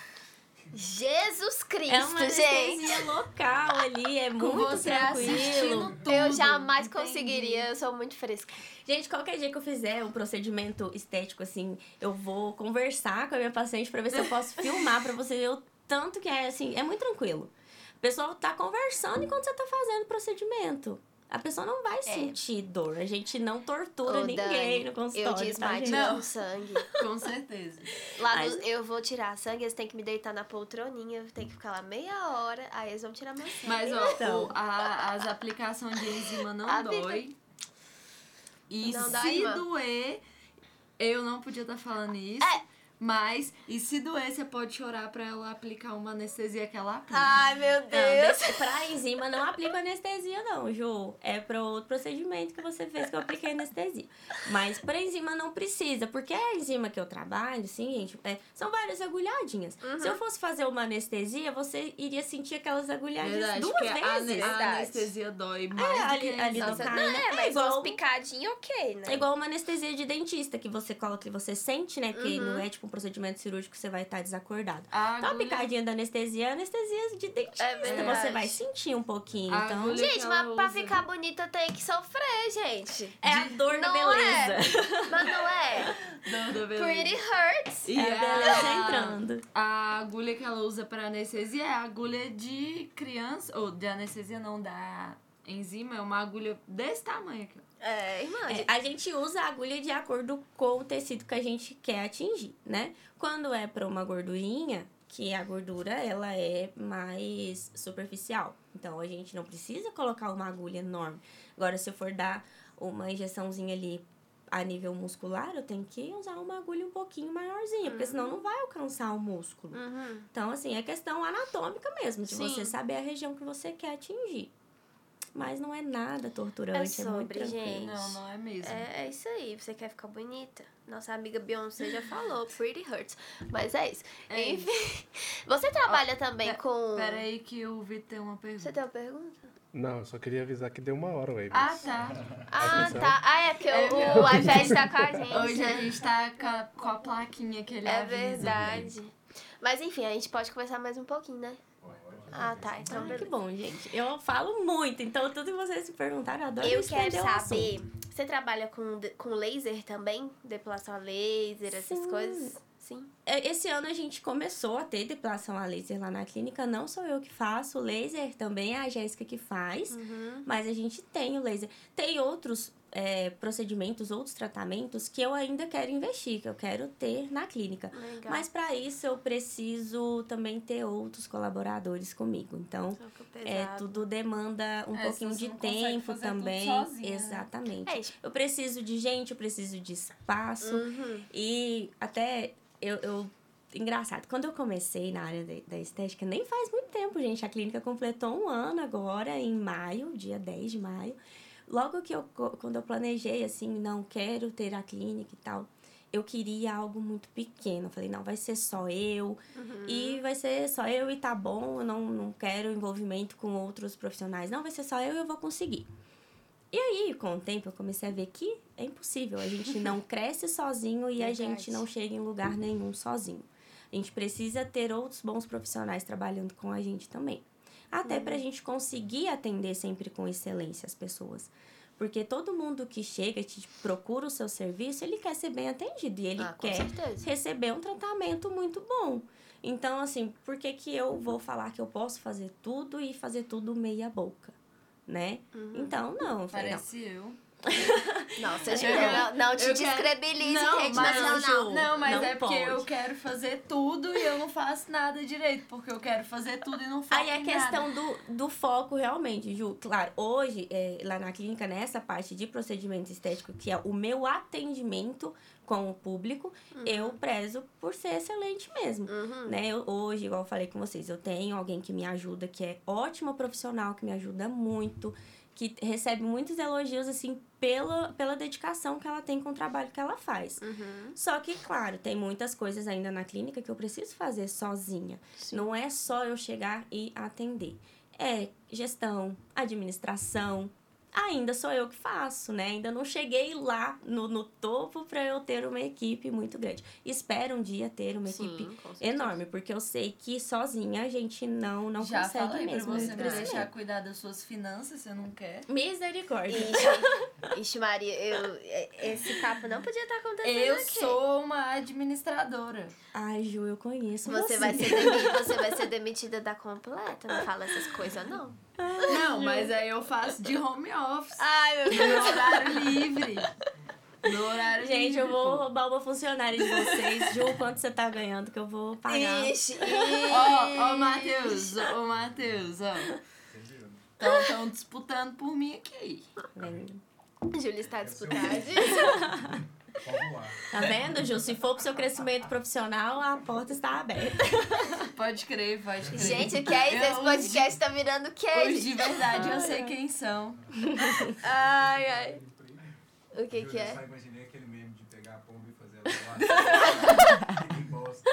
Jesus Cristo, É uma gente. anestesia local ali, é muito você tranquilo. tudo. Eu jamais entendi. conseguiria, eu sou muito fresca. Gente, qualquer dia que eu fizer um procedimento estético, assim, eu vou conversar com a minha paciente pra ver se eu posso filmar pra você ver o tanto que é, assim, é muito tranquilo. A pessoa tá conversando enquanto você tá fazendo o procedimento. A pessoa não vai sentir dor. A gente não tortura É. Ô, ninguém Dani, no consultório, Eu tá, desmaio gente? tirando Não. sangue. Com certeza. Lá Mas- no- eu vou tirar sangue, eles têm que me deitar na poltroninha, eu tenho que ficar lá meia hora, aí eles vão tirar meu sangue. Mas, ó, Então. o- a- as aplicações de enzima não A vida- dói. E Não se dói, doer, eu não podia estar falando isso. É. Mas, e se doer, você pode chorar pra ela aplicar uma anestesia que ela aplica. Ai, meu Não, Deus. desse- pra enzima não aplica anestesia, não, Ju. É para outro procedimento que você fez que eu apliquei anestesia. Mas pra enzima não precisa, porque a enzima que eu trabalho, assim, gente, é, são várias agulhadinhas. Se eu fosse fazer uma anestesia, você iria sentir aquelas agulhadinhas Verdade, duas a, vezes. a Verdade. anestesia dói mais É, do ali- a Nossa, carne, não, é, É mas igual- uns picadinhos, ok, né? É igual uma anestesia de dentista que você coloca e você sente, né? Que não é tipo procedimento cirúrgico você vai estar desacordado. A Então, a agulha- picadinha da anestesia é anestesia de dentista. É você vai sentir um pouquinho. A Então, Gente, mas pra ficar bonita tem que sofrer, gente. é a dor da é. beleza. Mas não é? Não, da beleza. Pretty hurts. E É a beleza entrando. A agulha que ela usa para anestesia é a agulha de criança, ou de anestesia não, da enzima é uma agulha desse tamanho aqui. É, imagina. É, a gente usa a agulha de acordo com o tecido que a gente quer atingir, né? Quando é para uma gordurinha, que a gordura ela é mais superficial. Então a gente não precisa colocar uma agulha enorme. Agora, se eu for dar uma injeçãozinha ali a nível muscular, eu tenho que usar uma agulha um pouquinho maiorzinha, porque senão não vai alcançar o músculo. Uhum. Então, assim, é questão anatômica mesmo, de Sim. você saber a região que você quer atingir. Mas não é nada torturante, é, muito sobre, tranquilo. gente. Não, não é mesmo. É, é isso aí, você quer ficar bonita? Nossa amiga Beyoncé já falou, pretty hurts. Mas é isso. É Enfim, você trabalha também com... Pera aí que o Vitor tem uma pergunta. Você tem uma pergunta? Não, eu só queria avisar que deu uma hora, Waves. Ah, tá. Ah, Atenção. tá. Ah, é porque É o, iPad tá com a gente, Hoje a gente tá com a, com a plaquinha que ele É avisa. verdade. Mas enfim, a gente pode conversar mais um pouquinho, né? Ah, tá. Então, Ai, que bom, gente. Eu falo muito, então tudo que vocês me perguntaram, eu adoro Eu quero saber, você trabalha com, com laser também? Depilação a laser, essas Sim. coisas? Sim. É, Esse ano a gente começou a ter depilação a laser lá na clínica. Não sou eu que faço, o laser também é a Jéssica que faz. Uhum. Mas a gente tem o laser. Tem outros é, procedimentos, outros tratamentos que eu ainda quero investir, que eu quero ter na clínica. Legal. Mas para isso eu preciso também ter outros colaboradores comigo. Então, é, tudo demanda um É, pouquinho de tempo também. sozinha, né? Exatamente. É, Eu preciso de gente, eu preciso de espaço. uhum. E até eu, eu. Engraçado, quando eu comecei na área da, da estética, nem faz muito tempo, gente. A clínica completou um ano agora, em maio, dia 10 de maio. Logo que eu, quando eu planejei, assim, não quero ter a clínica e tal, eu queria algo muito pequeno. Eu falei, não, vai ser só eu, Uhum. e vai ser só eu e tá bom, eu não, não quero envolvimento com outros profissionais. Não, vai ser só eu e eu vou conseguir. E aí, com o tempo, eu comecei a ver que é impossível. A gente não cresce sozinho e a Verdade. gente não chega em lugar nenhum sozinho. A gente precisa ter outros bons profissionais trabalhando com a gente também. Até pra gente conseguir atender sempre com excelência as pessoas. Porque todo mundo que chega e te procura o seu serviço, ele quer ser bem atendido. E ele Ah, quer certeza. receber um tratamento muito bom. Então, assim, por que, que eu vou falar que eu posso fazer tudo e fazer tudo meia boca? Né? Uhum. Então, não. falei, não. Parece eu. Não, quero- não, não te quero- descredibilize Não, em rede mas- nacional. Não, mas não é porque pode. eu quero fazer tudo e eu não faço nada direito. Porque eu quero fazer tudo e não faço Aí é nada. questão do, do foco realmente, Ju. Claro, hoje, é, lá na clínica, nessa parte de procedimento estético, que é o meu atendimento com o público, eu prezo por ser excelente mesmo. Uhum. Né? Eu, hoje, igual eu falei com vocês, eu tenho alguém que me ajuda, que é ótima profissional, que me ajuda muito, que recebe muitos elogios, assim, pela, pela dedicação que ela tem com o trabalho que ela faz. Uhum. Só que, claro, tem muitas coisas ainda na clínica que eu preciso fazer sozinha. Não é só eu chegar e atender. É gestão, administração. Ainda sou eu que faço, né? Ainda não cheguei lá no, no topo para eu ter uma equipe muito grande. Espero um dia ter uma Sim, equipe enorme, porque eu sei que sozinha a gente não, não Já consegue falei mesmo pra você muito me crescimento. deixar cuidar das suas finanças, você não quer. Misericórdia. Ixi, ixi, Maria, eu, esse papo não podia estar acontecendo Eu aqui. sou uma administradora. Ai, Ju, eu conheço Você você. vai, ser demi- você vai ser demitida da completa, não fala essas coisas, não. Não, mas aí eu faço de home office. Ai, meu No horário livre. No horário livre. Gente, eu vou pô. roubar uma funcionária de vocês. Ju, quanto você tá ganhando que eu vou pagar. Ixi, Ó, ó, Matheus, ô, Matheus, ó. Estão disputando por mim aqui. Vendo? Júlia está disputando. Pode voar. Tá vendo, Ju? Se for pro seu crescimento profissional, a porta está aberta. Pode crer, pode crer. Gente, o que é isso? Eu- Esse podcast tá virando Os queijo. de verdade eu sei quem são. Ai, ai. O que que Eu é? só imaginei aquele meme de pegar a pomba e fazer voar. Que bosta.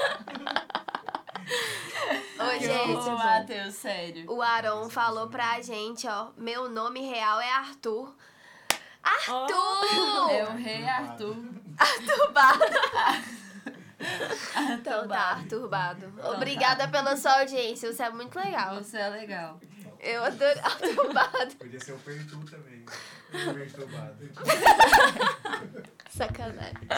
Ô, Ô, gente, Matheus, sério. o Aron falou pra gente, ó. Meu nome real é Arthur. Arthur! É o rei Arthur. Arturbado. Então tá, Arturbado. Obrigada pela sua audiência, você é muito legal. Você é legal. Eu adoro Arturbado. Podia ser o Pertu também. Perturbado. Sacanagem.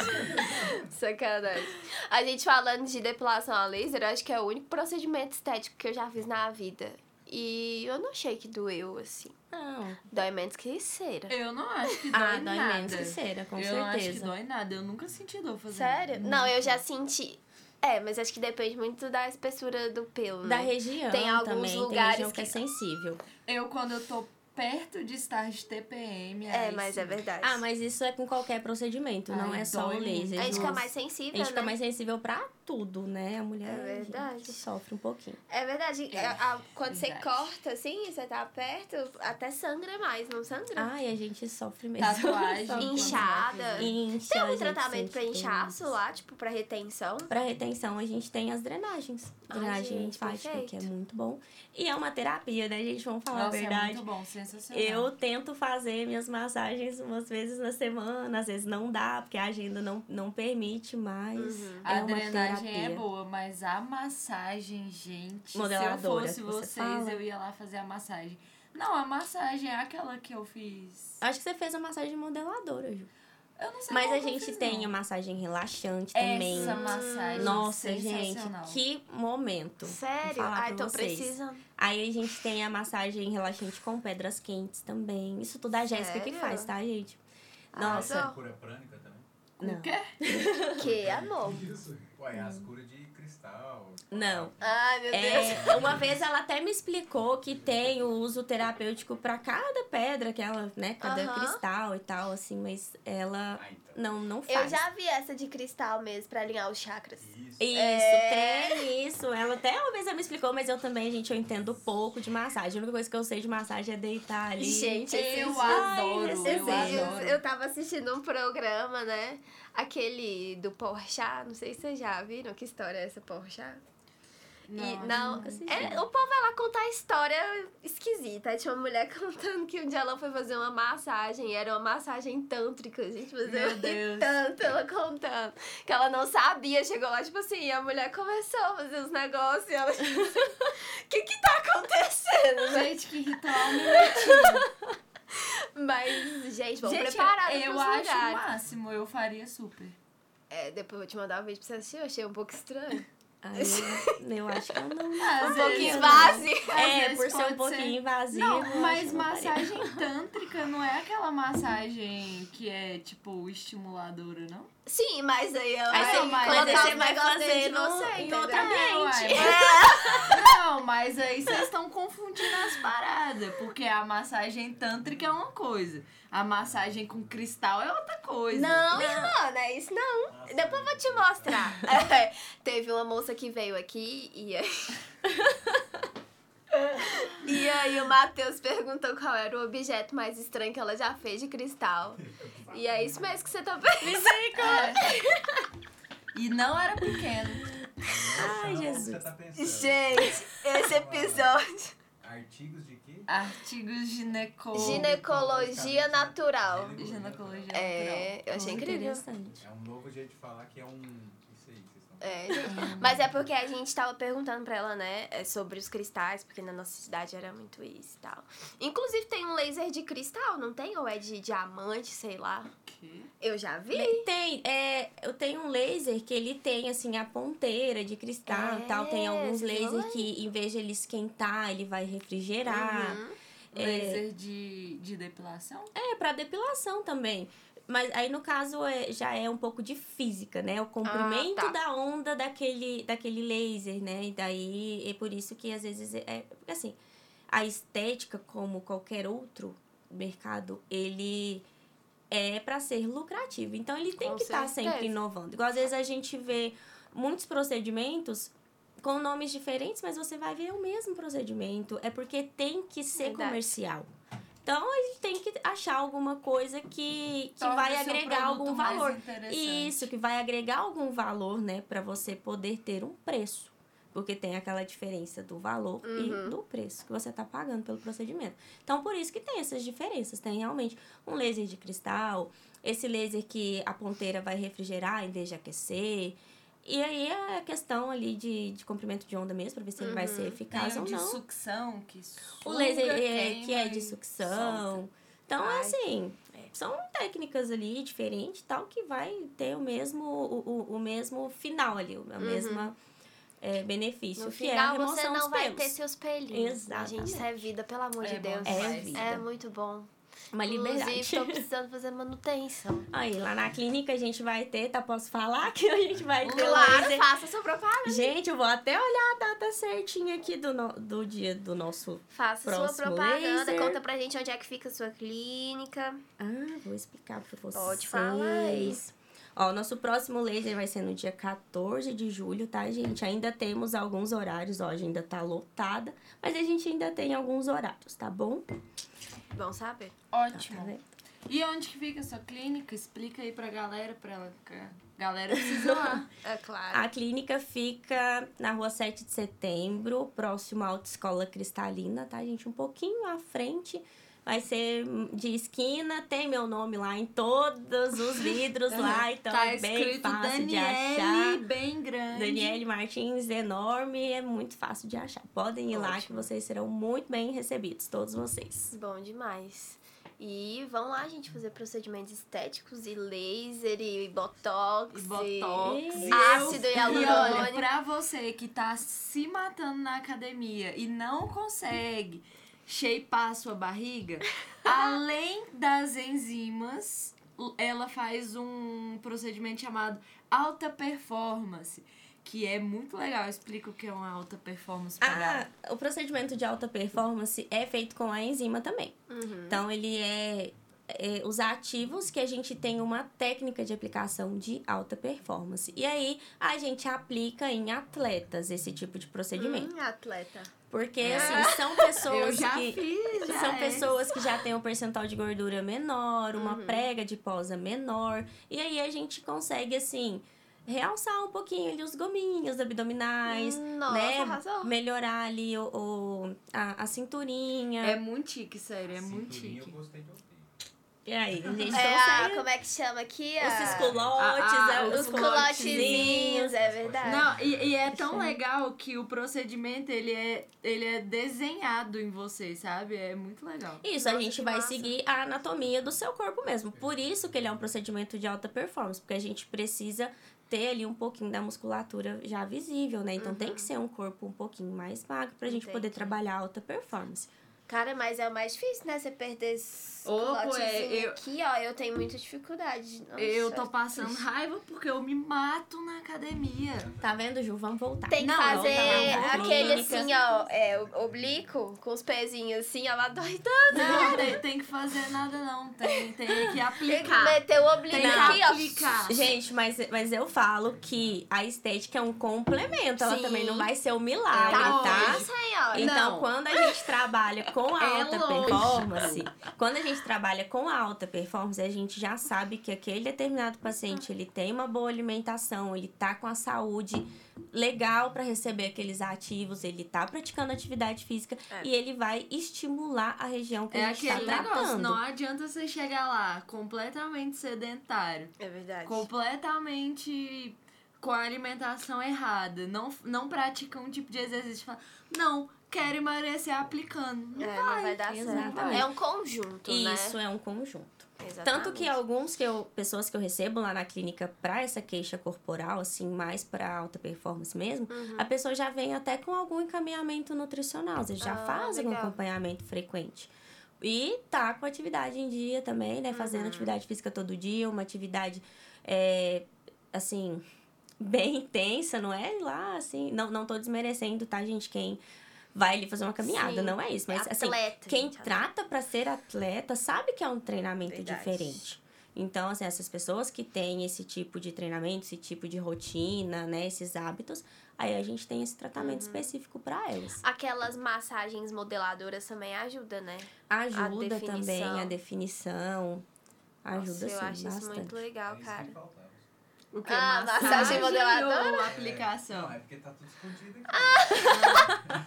Sacanagem. A gente falando de depilação a laser, eu acho que é o único procedimento estético que eu já fiz na vida. E eu não achei que doeu, assim. Não. Dói menos que cera. Eu não acho que dói Ah, dói nada. menos que cera, com eu não acho que certeza. dói nada. Eu nunca senti dor fazendo. Sério? Não, eu já senti. É, mas acho que depende muito da espessura do pelo, Da né? região Tem alguns também, tem lugares região que é que- sensível. Eu, quando eu tô perto de estar de TPM, É, mas sim. é verdade. Ah, mas isso é com qualquer procedimento, não Ai, é só o laser. A gente fica mais sensível, A gente fica né? mais sensível pra tudo, né? A mulher É a gente verdade. sofre um pouquinho. É verdade. É, A- a- quando você verdade. corta, assim, você tá perto, até sangra mais, não sangra? Ai, a gente sofre mesmo. Tatuagem. Inchada. Incha, Tem algum tratamento pra inchaço lá, tipo, pra retenção? Pra retenção, a gente tem as drenagens. Ai, Drenagem gente, linfática, que é muito bom. E é uma terapia, né, gente? Vamos falar Nossa, a é verdade. muito bom, sensacional. Eu tento fazer minhas massagens umas vezes na semana, às vezes não dá, porque a agenda não, não permite, mas Uhum. A é uma drenagem terapia. é boa, mas a massagem, gente. Modeladora, se eu fosse você vocês, fala. eu ia lá fazer a massagem. Não, a massagem é aquela que eu fiz. Acho que você fez a massagem modeladora, Ju. Eu não sei Mas a gente tem não. a massagem relaxante também. Essa massagem Nossa, gente, que momento. Sério? Ai, tô precisando. Aí a gente tem a massagem relaxante com pedras quentes também. Isso tudo é a Jéssica que faz, tá, gente? Arrasou. Nossa, Cura prânica também? não. O quê? Que amor. Isso. Ué, as curas de cristal. Não. Ai, meu Deus. É, uma vez ela até me explicou que tem o uso terapêutico pra cada pedra, que ela, né, cada Aham. cristal e tal, assim, mas ela Ah, então. não, não Eu faz. já vi essa de cristal mesmo, pra alinhar os chakras. Isso. Isso, É. tem isso. Ela até uma vez ela me explicou, mas eu também, gente, eu entendo pouco de massagem. A única coisa que eu sei de massagem é deitar ali. Gente, esses Eu dias- adoro, esses eu dias adoro. eu tava assistindo um programa, né? Aquele do Porchat, não sei se vocês já viram que história é essa Porchat. E, Não, não, nunca assisti. é, o povo vai lá contar história esquisita. Tinha uma mulher contando que um dia ela foi fazer uma massagem, e era uma massagem tântrica, gente, mas Meu eu Deus. tanto ela contando. Que ela não sabia, chegou lá, tipo assim, e a mulher começou a fazer os negócios e ela, o que que tá acontecendo, né? Gente, que ritual minutinho. Mas, gente, vamos preparar eu pros acho o máximo, eu faria super. É, depois eu vou te mandar um vídeo pra você assistir, eu achei um pouco estranho. Aí eu, eu acho que eu não. Às Um pouquinho vezes- vazio. Às É, vezes por ser um pouquinho invasivo. Não, eu mas eu não massagem tântrica não é aquela massagem que é, tipo, estimuladora, não? Sim, mas aí ela Aí você, Não, mas colocar mas aí os você vai fazer no- você, em outro É, ambiente. Não, mas aí vocês estão confundindo as paradas, porque a massagem tântrica é uma coisa, a massagem com cristal é outra coisa. Não, irmã, não é isso não. Nossa, Depois eu vou te mostrar. É, teve uma moça que veio aqui e aí... E aí o Matheus perguntou qual era o objeto mais estranho que ela já fez de cristal. E é isso mesmo que você tá pensando. É. E não era pequeno. Ai, Não, Jesus. Tá. Gente, esse episódio... Artigos de quê? Artigos gineco... Ginecologia natural. Ginecologia É, eu achei Muito incrível. interessante. É um novo jeito de falar que é um. Isso aí, vocês estão. É. Mas é porque a gente tava perguntando pra ela, né, é, sobre os cristais, porque na nossa cidade era muito isso e tal. Inclusive tem um laser de cristal, não tem? Ou é de diamante, sei lá. natural. Eu já vi. Tem, é, eu tenho um laser que ele tem, assim, a ponteira de cristal e É, tal. Tem alguns você falou lasers que, em vez de ele esquentar, ele vai refrigerar. Uhum. É. Laser de, de depilação? É, pra depilação também. Mas aí, no caso, é, já é um pouco de física, né? O comprimento tá. da onda daquele, daquele laser, né? E daí, é por isso que, às vezes, é... Porque, assim, a estética, como qualquer outro mercado, ele é para ser lucrativo. Então, ele tem Com que estar certeza. sempre inovando. Igual, às vezes, a gente vê muitos procedimentos com nomes diferentes, mas você vai ver o mesmo procedimento. É porque tem que ser Verdade. comercial. Então, a gente tem que achar alguma coisa que, que Torna vai agregar algum valor. Isso, que vai agregar algum valor, né, para você poder ter um preço. Porque tem aquela diferença do valor Uhum. e do preço que você está pagando pelo procedimento. Então, por isso que tem essas diferenças. Tem realmente um laser de cristal, esse laser que a ponteira vai refrigerar em vez de aquecer. E aí é a questão ali de, de comprimento de onda mesmo, para ver se ele vai ser eficaz Tem o ou de não. sucção, que O suga, laser é, que é de sucção. solta. Então, Ai. assim, são técnicas ali diferentes tal que vai ter o mesmo, o, o, o mesmo final ali, a mesma é, benefício, No que é a final remoção você não dos vai pelos. ter seus pelinhos. Exatamente. Gente, isso é vida, pelo amor de É bom Deus. É demais. vida. É muito bom. Uma Inclusive, liberdade. tô precisando fazer manutenção. Aí, lá na clínica a gente vai ter, tá? Posso falar que a gente vai ter Claro, laser. faça sua propaganda. Gente, eu vou até olhar a data certinha aqui do, no- do dia do nosso. Faça sua Próximo propaganda. laser. Conta pra gente onde é que fica a sua clínica. Ah, vou explicar pra vocês. Pode falar. Ó, nosso próximo laser vai ser no dia 14 de julho, tá, gente? Ainda temos alguns horários, ó, a agenda tá lotada, mas a gente ainda tem alguns horários, tá bom? Bom saber. Tá Ótimo. vendo? E onde que fica a sua clínica? Explica aí pra galera, pra ela. que a galera precisa lá. É claro. A clínica fica na rua 7 de setembro, próximo à Autoescola Cristalina, tá, gente? Um pouquinho à frente. Vai ser de esquina, tem meu nome lá em todos os vidros lá, então tá é bem fácil de Daniele, achar. bem grande. Daniele Martins, enorme, é muito fácil de achar. Podem ir lá que Ótimo. vocês serão muito bem recebidos, todos vocês. Bom demais. E vão lá, gente, fazer procedimentos estéticos e laser e botox. E botox. E- ácido e hialurônico. olha, pra você que tá se matando na academia e não consegue shapear a sua barriga, além das enzimas, ela faz um procedimento chamado alta performance, que é muito legal. Explica o que é uma alta performance pra Ah, o procedimento de alta performance é feito com a enzima também. Uhum. Então, ele é, é os ativos que a gente tem uma técnica de aplicação de alta performance. E aí, a gente aplica em atletas esse tipo de procedimento. Hum, atleta. Porque, assim, são pessoas Eu já que... fiz, já São é. pessoas que já têm um percentual de gordura menor, uma Uhum. prega de posa menor. E aí a gente consegue, assim, realçar um pouquinho ali os gominhos abdominais, Hum, Nossa, né? arrasou. Melhorar ali o, o- a, a cinturinha. É muito chique, sério, é muito chique. eu gostei de ouvir. E aí, a gente É, a, consegue... como é que chama aqui? Os A- esculotes, Ah, ah, é, os Os culotezinhos. é verdade. Não, e, e é tão legal que o procedimento ele é, ele é desenhado em você, sabe? É muito legal. Isso, a Nossa, gente que vai massa. seguir a anatomia do seu corpo mesmo. Por isso que ele é um procedimento de alta performance, porque a gente precisa ter ali um pouquinho da musculatura já visível, né? Então tem que ser um corpo um pouquinho mais magro pra gente poder Entendi. trabalhar alta performance. Cara, mas é o mais difícil, né? Você perder pô, é, eu- aqui, ó. Eu tenho muita dificuldade. Nossa. eu tô passando raiva porque eu me mato na academia. Tá vendo, Ju? Vamos voltar. Tem que Não, fazer lá, aquele assim, ó, é, oblíquo, com os pezinhos assim, ó, lá dói tanto. Não, tem, tem que fazer nada não. Tem, tem que Tem que aplicar. meter o oblíquo Tem que aqui, ó. aplicar. Gente, mas, mas eu falo que a estética é um complemento. Ela Sim. também não vai ser um milagre, Tá tá? Isso aí, ó. Então, Não. quando a gente trabalha com a É alta lógico. performance, quando a gente trabalha com alta performance, a gente já sabe que aquele determinado paciente, ele tem uma boa alimentação, ele tá com a saúde legal para receber aqueles ativos, ele tá praticando atividade física É. e ele vai estimular a região que É a gente tá aquele negócio, tratando. não adianta você chegar lá completamente sedentário, É verdade. completamente com a alimentação errada, não, não pratica um tipo de exercício e fala, não, quero emagrecer aplicando. Não É, não vai dar certo. Exatamente. É um conjunto, Isso né? é um conjunto. Exatamente. Tanto que alguns que eu, pessoas que eu recebo lá na clínica pra essa queixa corporal, assim, mais pra alta performance mesmo, Uhum. a pessoa já vem até com algum encaminhamento nutricional, eles já Ah, fazem um legal. acompanhamento frequente. E tá com atividade em dia também, né? Fazendo Uhum. atividade física todo dia, uma atividade, é, assim, bem intensa, não é lá, assim, não, não tô desmerecendo, tá, gente? Quem vai ali fazer uma caminhada, Sim, não é isso. Mas, é assim, atleta, quem gente, trata pra ser atleta sabe que é um treinamento Verdade. diferente. Então, assim, essas pessoas que têm esse tipo de treinamento, esse tipo de rotina, né, esses hábitos, aí a gente tem esse tratamento Uhum. específico pra elas. Aquelas massagens modeladoras também ajudam, né? Ajuda definição. também a definição. Ajuda Nossa, eu sim, acho isso bastante. muito legal, É isso cara. O que? Ah, massagem modeladora? ou aplicação? Não, é porque tá tudo escondido aqui.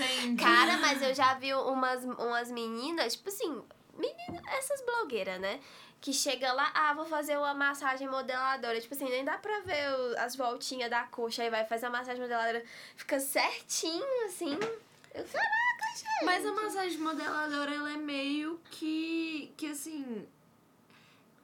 Entendi. Cara, mas eu já vi umas, umas meninas, tipo assim, menina, essas blogueiras, né? Que chega lá, ah, vou fazer uma massagem modeladora. Tipo assim, nem dá pra ver o- as voltinhas da coxa. Aí vai fazer a massagem modeladora, fica certinho, assim. Eu, caraca, gente. Mas a massagem modeladora, ela é meio que. que assim.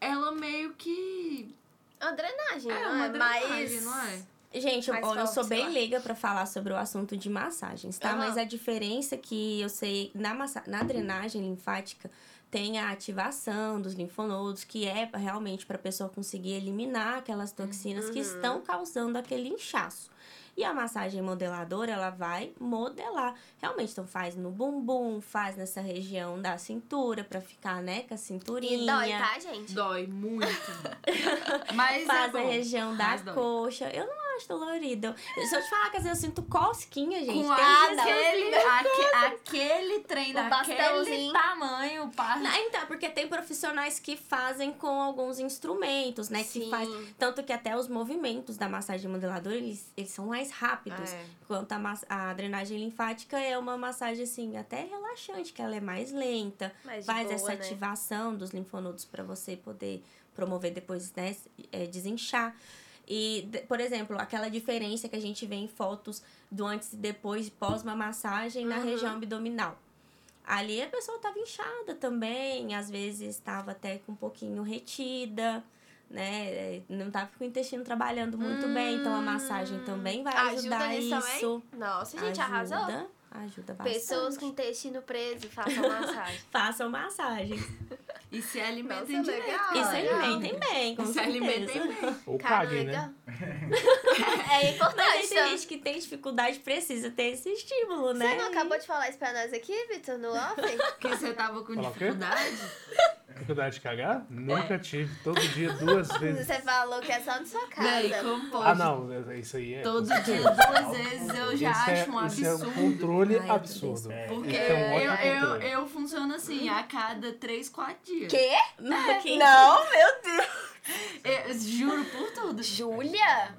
Ela meio que. É uma drenagem, É não uma é? drenagem, Mas... não é? Gente, eu, eu sou bem leiga pra falar sobre o assunto de massagens, tá? Aham. Mas a diferença que eu sei na, massa... na drenagem linfática tem a ativação dos linfonodos, que é realmente para a pessoa conseguir eliminar aquelas toxinas que Uhum. estão causando aquele inchaço. E a massagem modeladora, ela vai modelar. Realmente, então faz no bumbum, faz nessa região da cintura pra ficar, né, com a cinturinha. E dói, tá, gente? Dói muito. Mas é Faz a bom. região da Mas dói. coxa. Eu não acho dolorido. Se eu te falar que às vezes eu sinto cosquinha, gente. Com que eu aquele, aque- aquele trem O daquele tamanho. Não, então, porque tem profissionais que fazem com alguns instrumentos, né? Que Sim. faz. Tanto que até os movimentos da massagem modeladora, eles, eles são mais rápidos. É. Enquanto a, a drenagem linfática é uma massagem, assim, até relaxante, que ela é mais lenta. De faz boa, essa né? ativação dos linfonodos para você poder promover depois, né? é, desinchar. E, por exemplo, aquela diferença que a gente vê em fotos do antes e depois, pós uma massagem na Uhum. região abdominal. Ali a pessoa estava inchada também, às vezes estava até com um pouquinho retida, né? Não estava com o intestino trabalhando muito bem, então a massagem também vai Ajuda ajudar nisso isso. também? Nossa, gente, ajuda, arrasou. Ajuda bastante. Pessoas com intestino preso façam massagem. Façam massagem. E se alimentem Nossa, direito. legal. E se alimentem bem, com E se alimentem bem. Ou Cara, caguem, né? É importante. Mas tá? gente que tem dificuldade, precisa ter esse estímulo, né? Você não acabou de falar isso pra nós aqui, Vitor, no off? Que você tava com Fala dificuldade. Dificuldade de cagar? Nunca tive. Todo dia, duas vezes. Você falou que é só na sua Véi, casa. como pode? Ah, não. é- Isso aí é. Todo dia, duas vezes, eu já isso é, acho um isso é um absurdo. controle Ai, eu absurdo. Porque Isso é um eu, eu, controle. eu funciono assim, a cada três, quatro dias. Quê? Não, quem- Não, meu Deus. Eu juro por tudo. Júlia?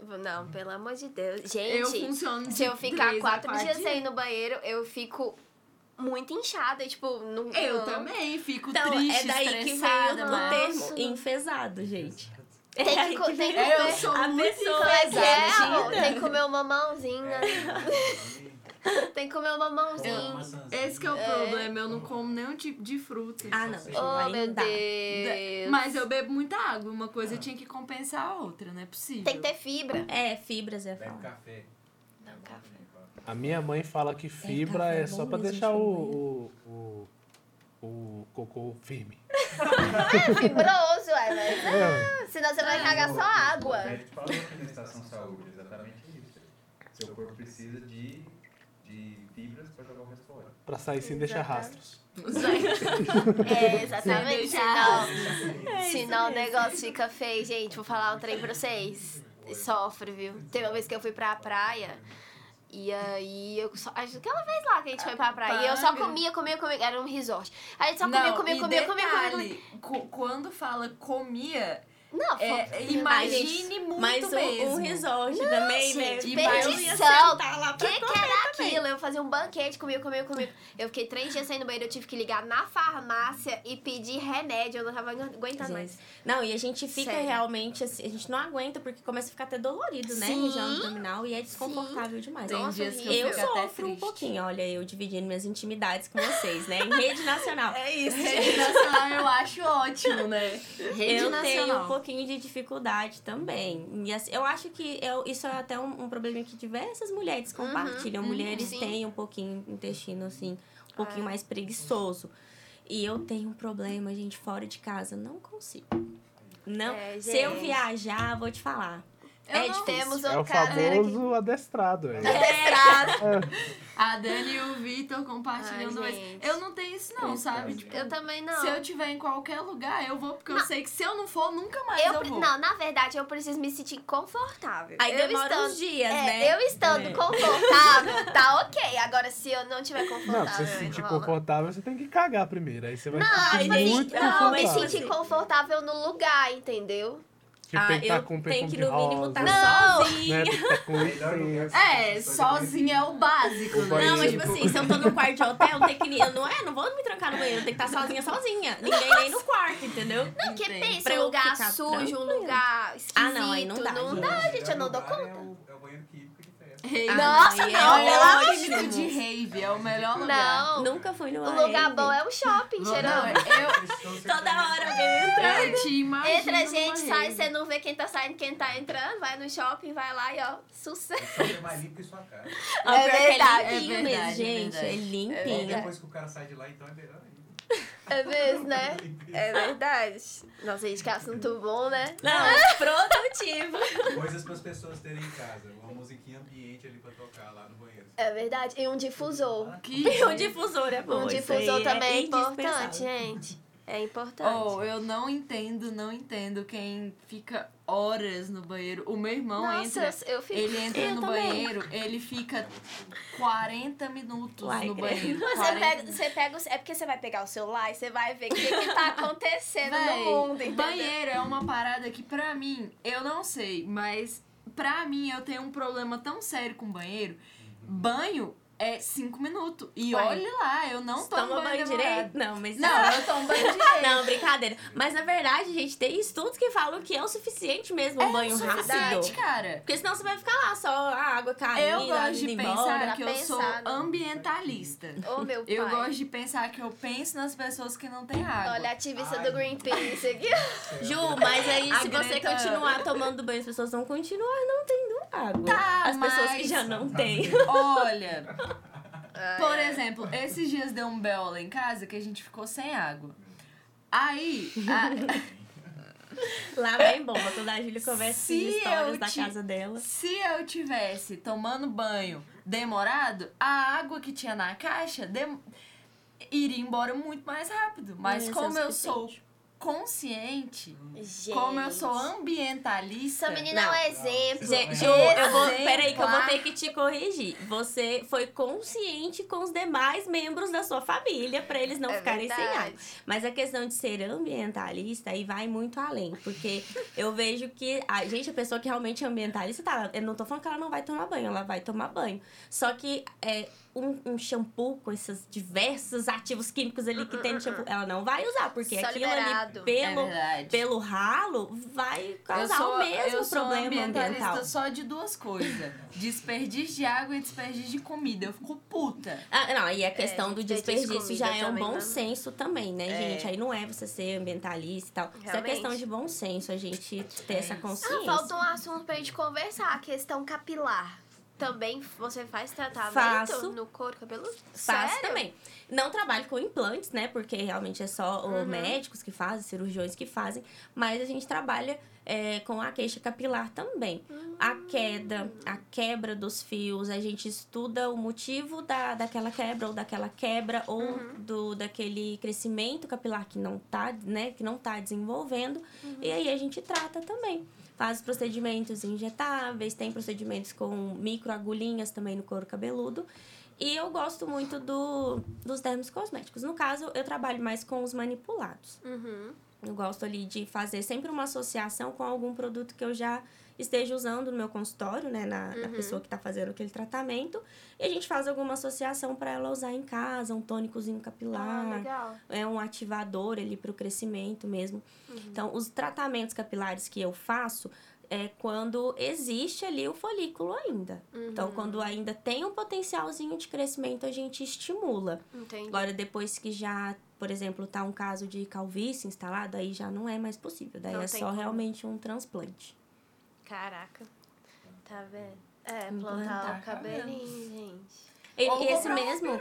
Não, pelo amor de Deus. Gente, Eu funciono de se eu ficar três a quatro dias sem ir no banheiro, eu fico muito inchada. Tipo, não. Eu não- também fico Então, triste, é daí que veio o termo enfesado, gente. Tem que É tem que Eu comer. sou a muito pessoa é é? Tem que comer o mamãozinho. Tem que comer o Eu- mamãozinho. Esse que é o É. problema, eu não como nenhum tipo de fruta. Ah, não. Oh, meu dá. Deus. Mas eu bebo muita água, uma coisa tinha que compensar a outra, não é possível. Tem que ter fibra. É, fibras, é Bebe falar. café. Não, café. A minha mãe fala que fibra café é, é só mesmo, deixar o, o, o, o cocô firme. É fibroso, ué, mas. É. ah, senão você vai cagar só água. O médico falou aqui na Estação Saúde, exatamente isso. Seu corpo precisa de, de fibras para jogar o resto fora. Pra sair sem deixar rastros. É, exatamente. Senão, senão o negócio fica feio, gente. Vou falar um trem pra vocês. Sofre, viu? Teve uma vez que eu fui pra praia. E aí, eu só. acho que Aquela vez lá que a gente foi pra praia. E eu só comia, comia, comia. Era um resort. Aí a gente só comia, Não, comia, comia, comia, comia, Quando fala comia, Não, é, imagine muito Mas um, mesmo. um resort também, né? gente, E vai- eu ia perdição. O que, que era aquilo? Eu fazia um banquete, comia, comia, comia. Eu fiquei três dias sem ir no banheiro, eu tive que ligar na farmácia e pedir remédio. Eu não tava aguentando mais. Não, e a gente fica Sério. realmente assim, a gente não aguenta porque começa a ficar até dolorido, né? Sim. Região abdominal e é desconfortável demais. Tem Nossa, dias que eu. Eu sofro um pouquinho, olha, eu dividindo minhas intimidades com vocês, né? Em rede nacional. É isso. Rede nacional eu acho ótimo, né? Rede eu nacional. Um pouquinho de dificuldade também. E assim, eu acho que eu, isso é até um, um problema que diversas mulheres compartilham. uhum, mulheres sim. têm um pouquinho intestino, assim, um pouquinho É. mais preguiçoso. E eu tenho um problema, gente, fora de casa. Não consigo. Não. É, Se eu viajar, vou te falar. Eu é não- difícil. Temos É o caseiro aqui. famoso adestrado. É. A Dani e o Vitor compartilhando Ai, isso. gente. Eu não tenho isso não, sabe? Tipo, Eu também não. Se eu tiver em qualquer lugar, eu vou, porque eu sei que se eu não for, nunca mais eu, Eu vou. não, na verdade, eu preciso me sentir confortável. Aí eu demora estando, uns dias, é, né? Eu estando É. confortável, tá ok. Agora, se eu não tiver Não, confortável. pra você se sentir não rola. confortável, você tem que cagar primeiro. Aí você vai Não, se sentir tipo assim, muito não, me confortável. sentir confortável no lugar, entendeu? Tipo, tem que estar eu com tenho perfume que, de no mínimo, estar Não! sozinha. né? Tem estar Melhor lugar licença. É, sozinha é o básico, O né? Não, mas tipo assim, se eu tô no quarto de hotel, tem que. Eu não é, não vou me trancar no banheiro, eu tenho que estar sozinha, sozinha. Ninguém nem no quarto, entendeu? Não, porque pensa, Pra um eu lugar sujo, um lugar esquisito. Ah, não, aí não dá, Não gente. dá, gente, eu não dou conta. É é Ah, Nossa, aí não, é pelo amor de rave, é o melhor lugar. Não, Nunca fui numa o lugar rave. bom é o shopping, Não, geralmente. eu, Toda hora alguém entrando. eu te imagino Entra gente, sai, rave. você não vê quem tá saindo, quem tá entrando, vai no shopping, vai lá e ó, sucesso. Só é mais limpo que sua cara. Ó, É pior que verdade, É limpinho é mesmo, verdade, é gente. É. E limpinho. depois que o cara sai de lá, então é melhor ainda. É mesmo, né? É verdade. Nossa, gente, que assunto bom, né? Não, produtivo. Coisas para as pessoas terem em casa. Uma musiquinha tocar lá no banheiro. É verdade. E um difusor. Que E o difusor é bom. Um difusor aí também é importante, gente. É importante. Oh, eu não entendo, não entendo quem fica horas no banheiro. O meu irmão Nossa, entra. eu fico. Ele entra Eu no também. banheiro, ele fica 40 minutos Uai, no banheiro. Você 40 pega, você pega o- É porque você vai pegar o celular e você vai ver o que, que tá acontecendo Véi, no mundo, entendeu? banheiro é uma parada que pra mim, eu não sei, mas pra mim eu tenho um problema tão sério com banheiro. Banho é 5 minutos. E Uai. olhe lá, eu não tomo Toma banho, banho direito? Não, mas. Não, eu tomo banho direito. Não, brincadeira. Mas na verdade, gente, tem estudos que falam que é o suficiente mesmo um banho Suficiente, rápido. cara. Porque senão você vai ficar lá só a água caindo, Eu gosto de indo pensar embora. que eu sou ambientalista. Ô, meu pai. Eu gosto de pensar que eu penso nas pessoas que não têm água. Olha a ativista Ai. do Greenpeace aqui. Ju, mas aí A se você continuar tomando banho, as pessoas vão continuar não tendo água. Tá, as pessoas mas- que já não têm. Olha, por exemplo, esses dias deu um belo lá em casa que a gente ficou sem água. Aí, a- Lá vem bomba, quando a Júlia conversa Se as histórias da casa dela. se eu tivesse tomando banho demorado, a água que tinha na caixa dem- iria embora muito mais rápido. Mas ser como o eu sou. Consciente, Gente. como eu sou ambientalista, Essa menina Não. é um exemplo. Gente, Ju, eu vou. Peraí, que eu vou ter que te corrigir. Você foi consciente com os demais membros da sua família pra eles não É ficarem sem verdade. água. Mas a questão de ser ambientalista aí vai muito além. Porque eu vejo que. A gente, a pessoa que realmente é ambientalista, tá. Eu não tô falando que ela não vai tomar banho, ela vai tomar banho. Só que é, um, um shampoo com esses diversos ativos químicos ali que tem no shampoo, ela não vai usar, porque Só aquilo liberado. ali, é pelo, verdade. pelo ralo, vai causar sou, o mesmo eu sou problema ambientalista ambiental. só de duas coisas: desperdício de água e desperdício de comida. Eu fico puta. Ah, não, e a questão do desperdício de desperdício já é um bom né? senso também, né, É. gente? Aí não é você ser ambientalista e tal. Isso é Realmente. questão de bom senso, a gente ter essa Ah, consciência. falta um assunto pra gente conversar, a questão capilar. Também você faz tratamento Faço. no couro cabeludo? Faço Sério? também. Não trabalho com implantes, né? Porque realmente é só Uhum. médicos que fazem, cirurgiões que fazem. Mas a gente trabalha é, com a queixa capilar também. A queda, a quebra dos fios, a gente estuda o motivo da, daquela quebra ou daquela quebra ou Uhum. do daquele crescimento capilar que não tá, né? Que não tá desenvolvendo. Uhum. E aí a gente trata também. Faz procedimentos injetáveis, tem procedimentos com microagulhinhas também no couro cabeludo. E eu gosto muito do, dos dermos cosméticos. No caso, eu trabalho mais com os manipulados. Uhum. Eu gosto ali de fazer sempre uma associação com algum produto que eu já esteja usando no meu consultório, né? Na, na Uhum. pessoa que está fazendo aquele tratamento. E a gente faz alguma associação para ela usar em casa, um tônicozinho capilar Ah, legal. é um ativador ali para o crescimento mesmo. Uhum. Então, os tratamentos capilares que eu faço é quando existe ali o folículo ainda. Uhum. Então, quando ainda tem um potencialzinho de crescimento, a gente estimula. Entendi. Agora, depois que já, por exemplo, tá um caso de calvície instalado, aí já não é mais possível. Daí Não é só como. realmente um transplante. Caraca. Tá vendo? É, plantar o cabelinho, gente. E, Ou e esse mesmo,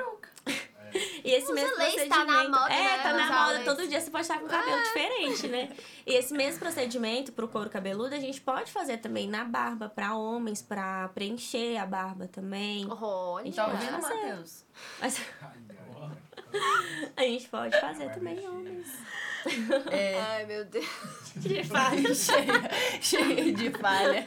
e esse mesmo procedimento, tá na moda, é, né, tá na usar moda. Todo dia você pode estar com cabelo diferente, né? E esse mesmo procedimento pro couro cabeludo a gente pode fazer também na barba para homens, para preencher a barba também. Olha. Tá Pode ouvindo, fazer. Matheus? Mas a gente pode fazer também homens. É. Ai, meu Deus. De falha. cheia, cheia de falha.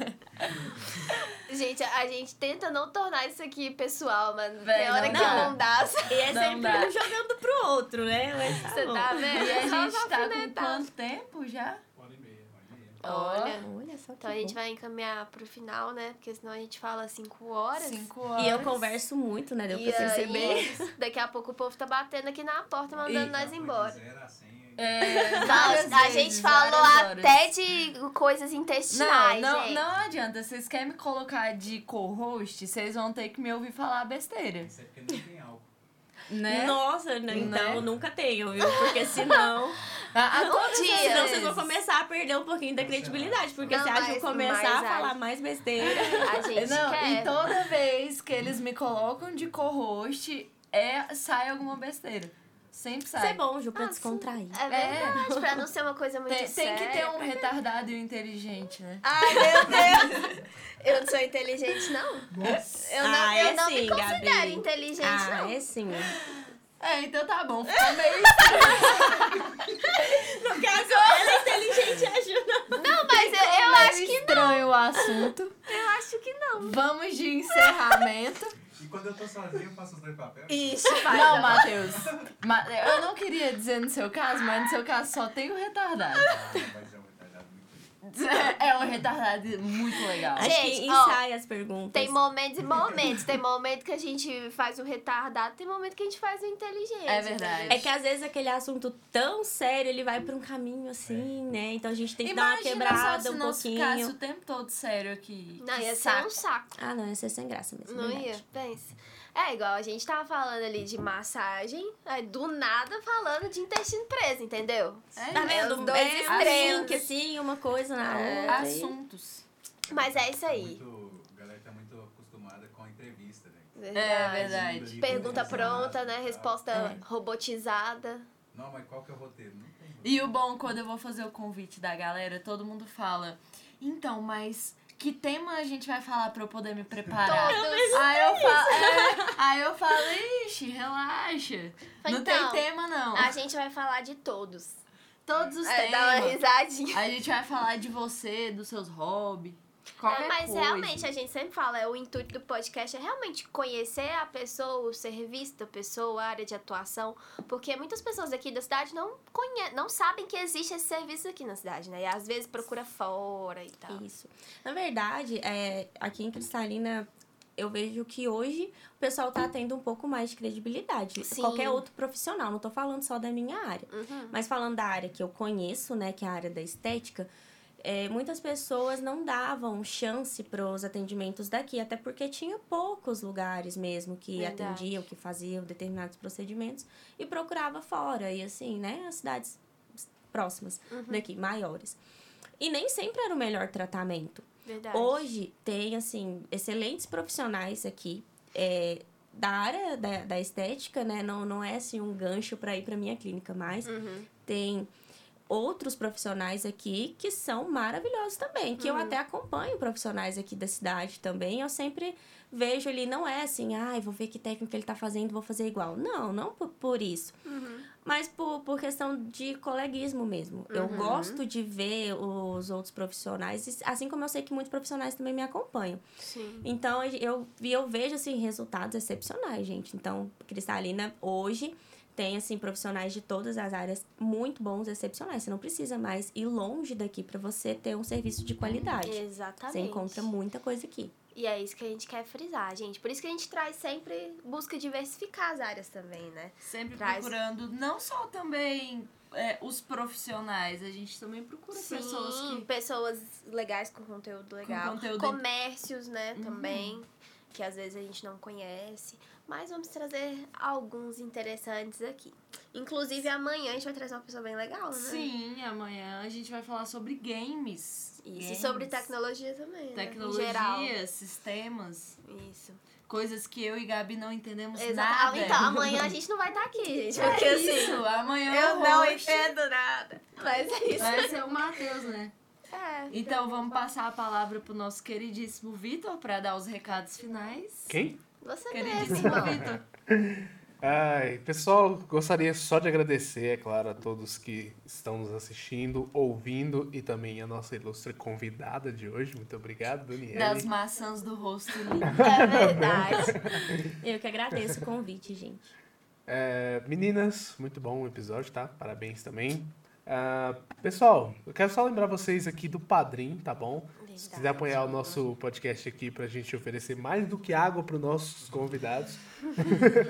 Gente, a gente tenta não tornar isso aqui pessoal, mas tem Véi, hora não que dá. não dá. E é Não sempre dá. um jogando pro outro, né? Mas tá Você bom. tá vendo? E a Só gente tá com quanto tempo já? Uma hora e meia, uma hora e meia. Olha. Olha só que Então a gente bom. vai encaminhar pro final, né? Porque senão a gente fala cinco horas. Cinco horas. E eu converso muito, né? Deu E pra perceber. aí, daqui a pouco o povo tá batendo aqui na porta, mandando E- nós embora. Zero a cem É, Não, várias a vezes, gente falou até de coisas Não, intestinais, não, gente. não adianta. Vocês querem me colocar de co-host, vocês vão ter que me ouvir falar besteira. Isso é porque não tem álcool. Né? Nossa, né? então Né? nunca tenho, viu? Porque senão. A, a Um dia. senão vocês vão começar a perder um pouquinho da Não, credibilidade. Porque não, se a Ju começar a- falar mais besteira. A gente Não, quer. e toda vez que eles me colocam de co-host, é, sai alguma besteira. Sempre Isso é sai. bom, Ju, pra Ah, descontrair. É verdade, pra não ser uma coisa muito Tem, tem que ter séria. um retardado e um inteligente, né? Ai, meu Deus! Eu não sou inteligente, não. Eu não, Ah, eu é não sim, me considero Gabi. inteligente, Ah, não. é sim. É, então tá bom. Ficou meio No caso, ela é inteligente e ajuda. Não, mas eu, eu acho que estranho o assunto. eu acho que não. Vamos de encerramento. E quando eu tô sozinho, eu faço os dois papéis. Isso, faz. Não, Matheus. Ma- Eu não queria dizer no seu caso, mas no seu caso só tem o retardado. Ah, mas é um É um retardado muito legal. Acho Gente, que ó, ensaia as perguntas. Tem momentos e momentos. Tem momento que a gente faz o retardado, tem momento que a gente faz o inteligente. É verdade. É que às vezes aquele assunto tão sério, ele vai pra um caminho assim, né? Então a gente tem que dar uma Imagina quebrada só se um nós ficasse pouquinho. o tempo todo sério aqui. Não, ia ser saco. um saco. Ah, não, ia ser sem graça mesmo. Não verdade. ia? Pensa. É igual a gente tava falando ali de massagem, aí do nada falando de intestino preso, entendeu? É Tá É, vendo? os dois é um extremos. assim, uma coisa na É. outra. Assuntos. Mas é isso Tá aí. muito, a galera tá muito acostumada com a entrevista, né? É verdade. Pergunta pronta, né? Tá. Resposta É. robotizada. Não, mas qual que é o roteiro? Não tem. E o bom, quando eu vou fazer o convite da galera, todo mundo fala, então, mas que tema a gente vai falar pra eu poder me preparar? Todos. Aí eu falo, é, aí eu falo, ixi, relaxa. Não Então, tem tema, não. A gente vai falar de todos. Todos os É, dá uma temas. risadinha. A gente vai falar de você, dos seus hobbies. Qualquer É, mas coisa. realmente a gente sempre fala, é, o intuito do podcast é realmente conhecer a pessoa, o serviço da pessoa, a área de atuação, porque muitas pessoas aqui da cidade não conhe não sabem que existe esse serviço aqui na cidade, né? E às vezes procura fora e tal. Isso. Na verdade, é, aqui em Cristalina, eu vejo que hoje o pessoal tá tendo um pouco mais de credibilidade. Sim. Qualquer outro profissional, não tô falando só da minha área. Uhum. Mas falando da área que eu conheço, né, que é a área da estética, é, muitas pessoas não davam chance para os atendimentos daqui, até porque tinha poucos lugares mesmo que Verdade. atendiam, que faziam determinados procedimentos e procurava fora, e assim, né, as cidades próximas Uhum. daqui, maiores. E nem sempre era o melhor tratamento. Verdade. Hoje tem, assim, excelentes profissionais aqui. é, da área da, da estética, né? Não, não é, assim, um gancho para ir para minha clínica, mas Uhum. tem outros profissionais aqui que são maravilhosos também. Que eu Uhum. até acompanho profissionais aqui da cidade também. Eu sempre vejo ali, não é assim, ai, vou ver que técnica ele tá fazendo, vou fazer igual. Não, não por, por isso. Uhum. Mas por, por questão de coleguismo mesmo. Eu Uhum. gosto de ver os outros profissionais, assim como eu sei que muitos profissionais também me acompanham. Sim. Então, eu, eu vejo, assim, resultados excepcionais, gente. Então, Cristalina, hoje, tem, assim, profissionais de todas as áreas muito bons, excepcionais. Você não precisa mais ir longe daqui para você ter um serviço de qualidade. Exatamente. Você encontra muita coisa aqui. E é isso que a gente quer frisar, gente. Por isso que a gente traz sempre, busca diversificar as áreas também, né? Sempre Traz. procurando não só também é, os profissionais, a gente também procura pessoas Sim, que. pessoas legais com conteúdo legal. conteúdo- Comércios, né, Uhum. também, que às vezes a gente não conhece. Mas vamos trazer alguns interessantes aqui. Inclusive, amanhã a gente vai trazer uma pessoa bem legal, né? Sim, amanhã a gente vai falar sobre games. Isso, e Games, sobre tecnologia também, né? Em geral. Tecnologia, sistemas, Isso. coisas que eu e Gabi não entendemos Exato. nada. Então, amanhã a gente não vai estar aqui, gente. É Porque assim, isso, amanhã eu o não entendo nada. Mas é isso. Vai ser o Matheus, né? É. Então vamos passar a palavra pro nosso queridíssimo Vitor para dar os recados finais. Quem? Você Queridíssimo mesmo. Vitor. Ai, pessoal, gostaria só de agradecer, é claro, a todos que estão nos assistindo, ouvindo e também a nossa ilustre convidada de hoje. Muito obrigado, Daniela. Das maçãs do rosto lindo. É verdade. Eu que agradeço o convite, gente. É, meninas, muito bom o episódio, tá? Parabéns também. Ah, pessoal, eu quero só lembrar vocês aqui do Padrim, tá bom? Se Se quiser apoiar o nosso podcast aqui pra gente oferecer mais do que água pros nossos convidados,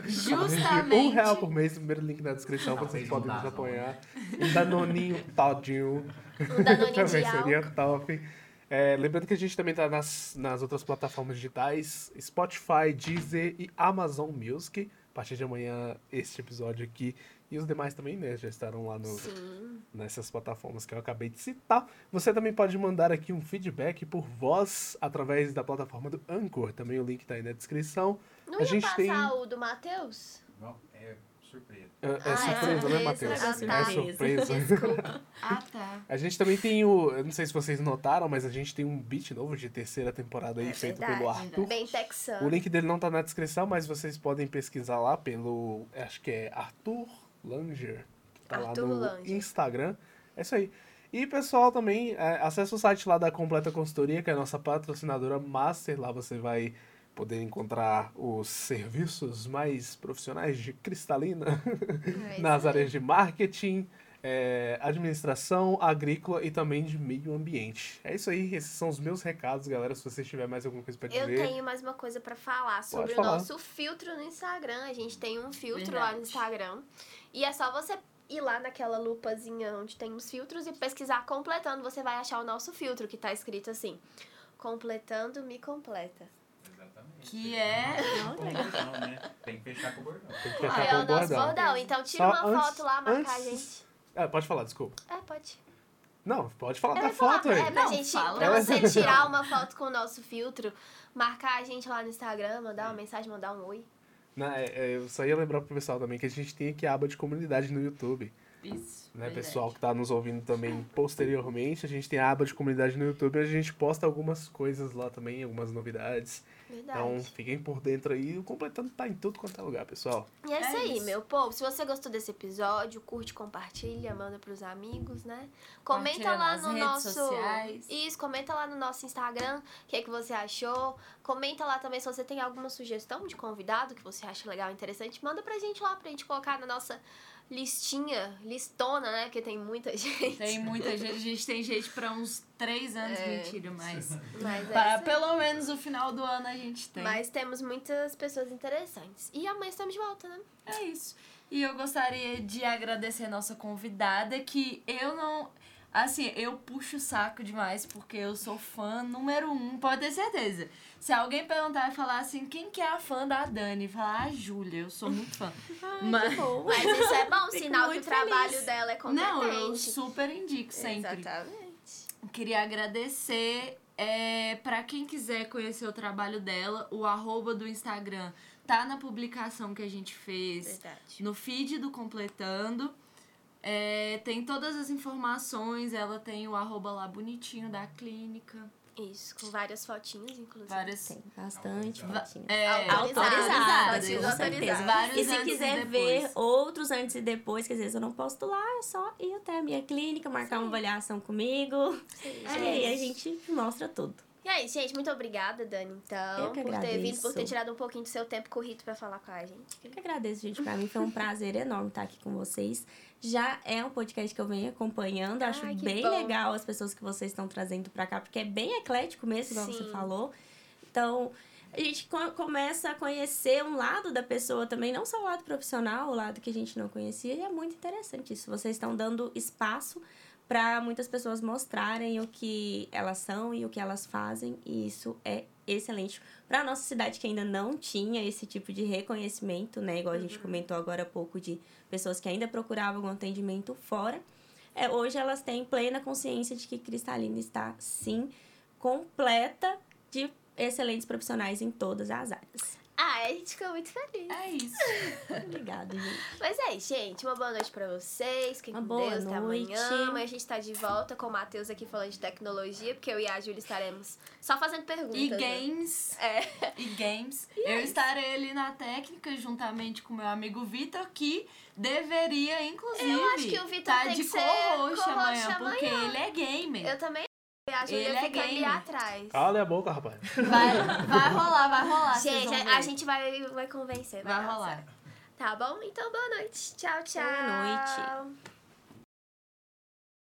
Justamente. um real por mês, primeiro link na descrição, vocês Talvez podem não nos apoiar. Um danoninho todinho. Um Danoninho também seria top. É, lembrando que a gente também tá nas, nas outras plataformas digitais, Spotify, Deezer e Amazon Music. A partir de amanhã, este episódio aqui e os demais também, né, já estarão lá no, Sim. nessas plataformas que eu acabei de citar. Você também pode mandar aqui um feedback por voz através da plataforma do Anchor. Também o link tá aí na descrição. Não A ia gente passar tem- o do Matheus? Não, é surpresa. É, é Ah, é surpresa, né, surpresa. Matheus? Ah, É tá. surpresa. Desculpa. Ah, tá. A gente também tem o. Eu não sei se vocês notaram, mas a gente tem um beat novo de terceira temporada aí É feito verdade. pelo Arthur. Bem O texano. link dele não tá na descrição, mas vocês podem pesquisar lá pelo. Acho que é Arthur Langer. Que tá Arthur lá no Langer. Instagram. É isso aí. E pessoal, também é, acessa o site lá da Completa Consultoria, que é a nossa patrocinadora master. Lá você vai poder encontrar os serviços mais profissionais de cristalina É nas áreas de marketing, é, administração, agrícola e também de meio ambiente. É isso aí, esses são os meus recados, galera. Se vocês tiverem mais alguma coisa pra Eu dizer. tenho mais uma coisa pra falar sobre o falar. nosso filtro no Instagram. A gente tem um filtro lá no Verdade. Instagram. E é só você ir lá naquela lupazinha onde tem os filtros e pesquisar completando. Você vai achar o nosso filtro que tá escrito assim: Completando me completa. Exatamente. Que é. Bordão, né? Tem que fechar com o bordão. Tem que Ah, fechar é com o o nosso bordão. bordão. Então tira Só uma antes- foto lá, marca a antes- gente. Ah, pode falar, desculpa. É, pode. Não, pode falar Eu da ia falar, foto aí. é pra Não, gente, fala. pra você tirar uma foto com o nosso filtro, marcar a gente lá no Instagram, mandar uma mensagem, mandar um oi. Não, é, é, eu só ia lembrar pro pessoal também que a gente tem aqui a aba de comunidade no YouTube. Isso. Né, verdade. pessoal que tá nos ouvindo também posteriormente, a gente tem a aba de comunidade no YouTube e a gente posta algumas coisas lá também, algumas novidades. Verdade. Então fiquem por dentro aí, o completando tá em tudo quanto é lugar, pessoal. E é isso É aí, isso. meu povo. Se você gostou desse episódio, curte, compartilha, manda pros amigos, né? Comenta lá nas no redes nosso. sociais. Isso, comenta lá no nosso Instagram o que, é que você achou. Comenta lá também se você tem alguma sugestão de convidado que você acha legal, interessante. Manda pra gente lá pra gente colocar na nossa listinha, listona, né? Porque tem muita gente. Tem muita gente. A gente tem gente pra uns três anos, É. mentira, mas. Mas, é Para aí. pelo menos o final do ano a gente tem. Mas temos muitas pessoas interessantes. E amanhã estamos de volta, né? É isso. E eu gostaria de agradecer a nossa convidada, que eu não. Assim, eu puxo o saco demais, porque eu sou fã número um, pode ter certeza. Se alguém perguntar e falar assim, quem que é a fã da Dani? Falar, a Júlia, eu sou muito fã. Mas- bom. Mas isso é bom, Fico sinal que o trabalho feliz. dela é competente. Não, eu super indico sempre. Exatamente. Queria agradecer. É, para quem quiser conhecer o trabalho dela, o arroba do Instagram tá na publicação que a gente fez. Verdade. no feed do Completando. É, tem todas as informações, ela tem o arroba lá bonitinho da clínica. Isso, com várias fotinhas, inclusive. Várias. Tem bastante fotinhas. É, Autorizadas, autorizadas, com autorizadas. certeza. Vários E se quiser e ver outros antes e depois, que às vezes eu não posto lá, é só ir até a minha clínica, marcar uma avaliação comigo. Sim, e aí a gente. mostra tudo. E aí, gente, muito obrigada, Dani, então, Eu que por ter vindo, por ter agradeço. tirado um pouquinho do seu tempo corrido pra falar com a gente. Eu que agradeço, gente. Pra mim foi um prazer enorme estar aqui com vocês. Já é um podcast que eu venho acompanhando. Acho Ai, bem bom. legal as pessoas que vocês estão trazendo pra cá, porque é bem eclético mesmo, você Sim. falou. Então, a gente co- começa a conhecer um lado da pessoa também, não só o lado profissional, o lado que a gente não conhecia, e é muito interessante isso. Vocês estão dando espaço para muitas pessoas mostrarem o que elas são e o que elas fazem, e isso é excelente. Para nossa cidade que ainda não tinha esse tipo de reconhecimento, né, igual a gente comentou agora há pouco de pessoas que ainda procuravam um atendimento fora, é, hoje elas têm plena consciência de que Cristalina está sim completa de excelentes profissionais em todas as áreas. Ah, a gente ficou muito feliz. É isso. Obrigada, gente. Mas é isso, gente. Uma boa noite pra vocês. Fiquem Uma com boa Deus. Até noite. amanhã. Amanhã a gente tá de volta com o Matheus aqui falando de tecnologia, porque eu e a Júlia estaremos só fazendo perguntas. E né? games. É. E games. eu estarei ali na técnica juntamente com meu amigo Vitor, que deveria, inclusive, Eu acho que o Vitor tá tem de que ser co-host co-host amanhã, porque amanhã. ele é gamer. Eu também. A Júlia Ele é ali atrás. Cala a boca, rapaz. Vai, vai rolar, vai rolar. Gente, a, a gente vai, vai convencer. Vai dar rolar. Tá bom? Então, boa noite. Tchau, tchau. Boa noite.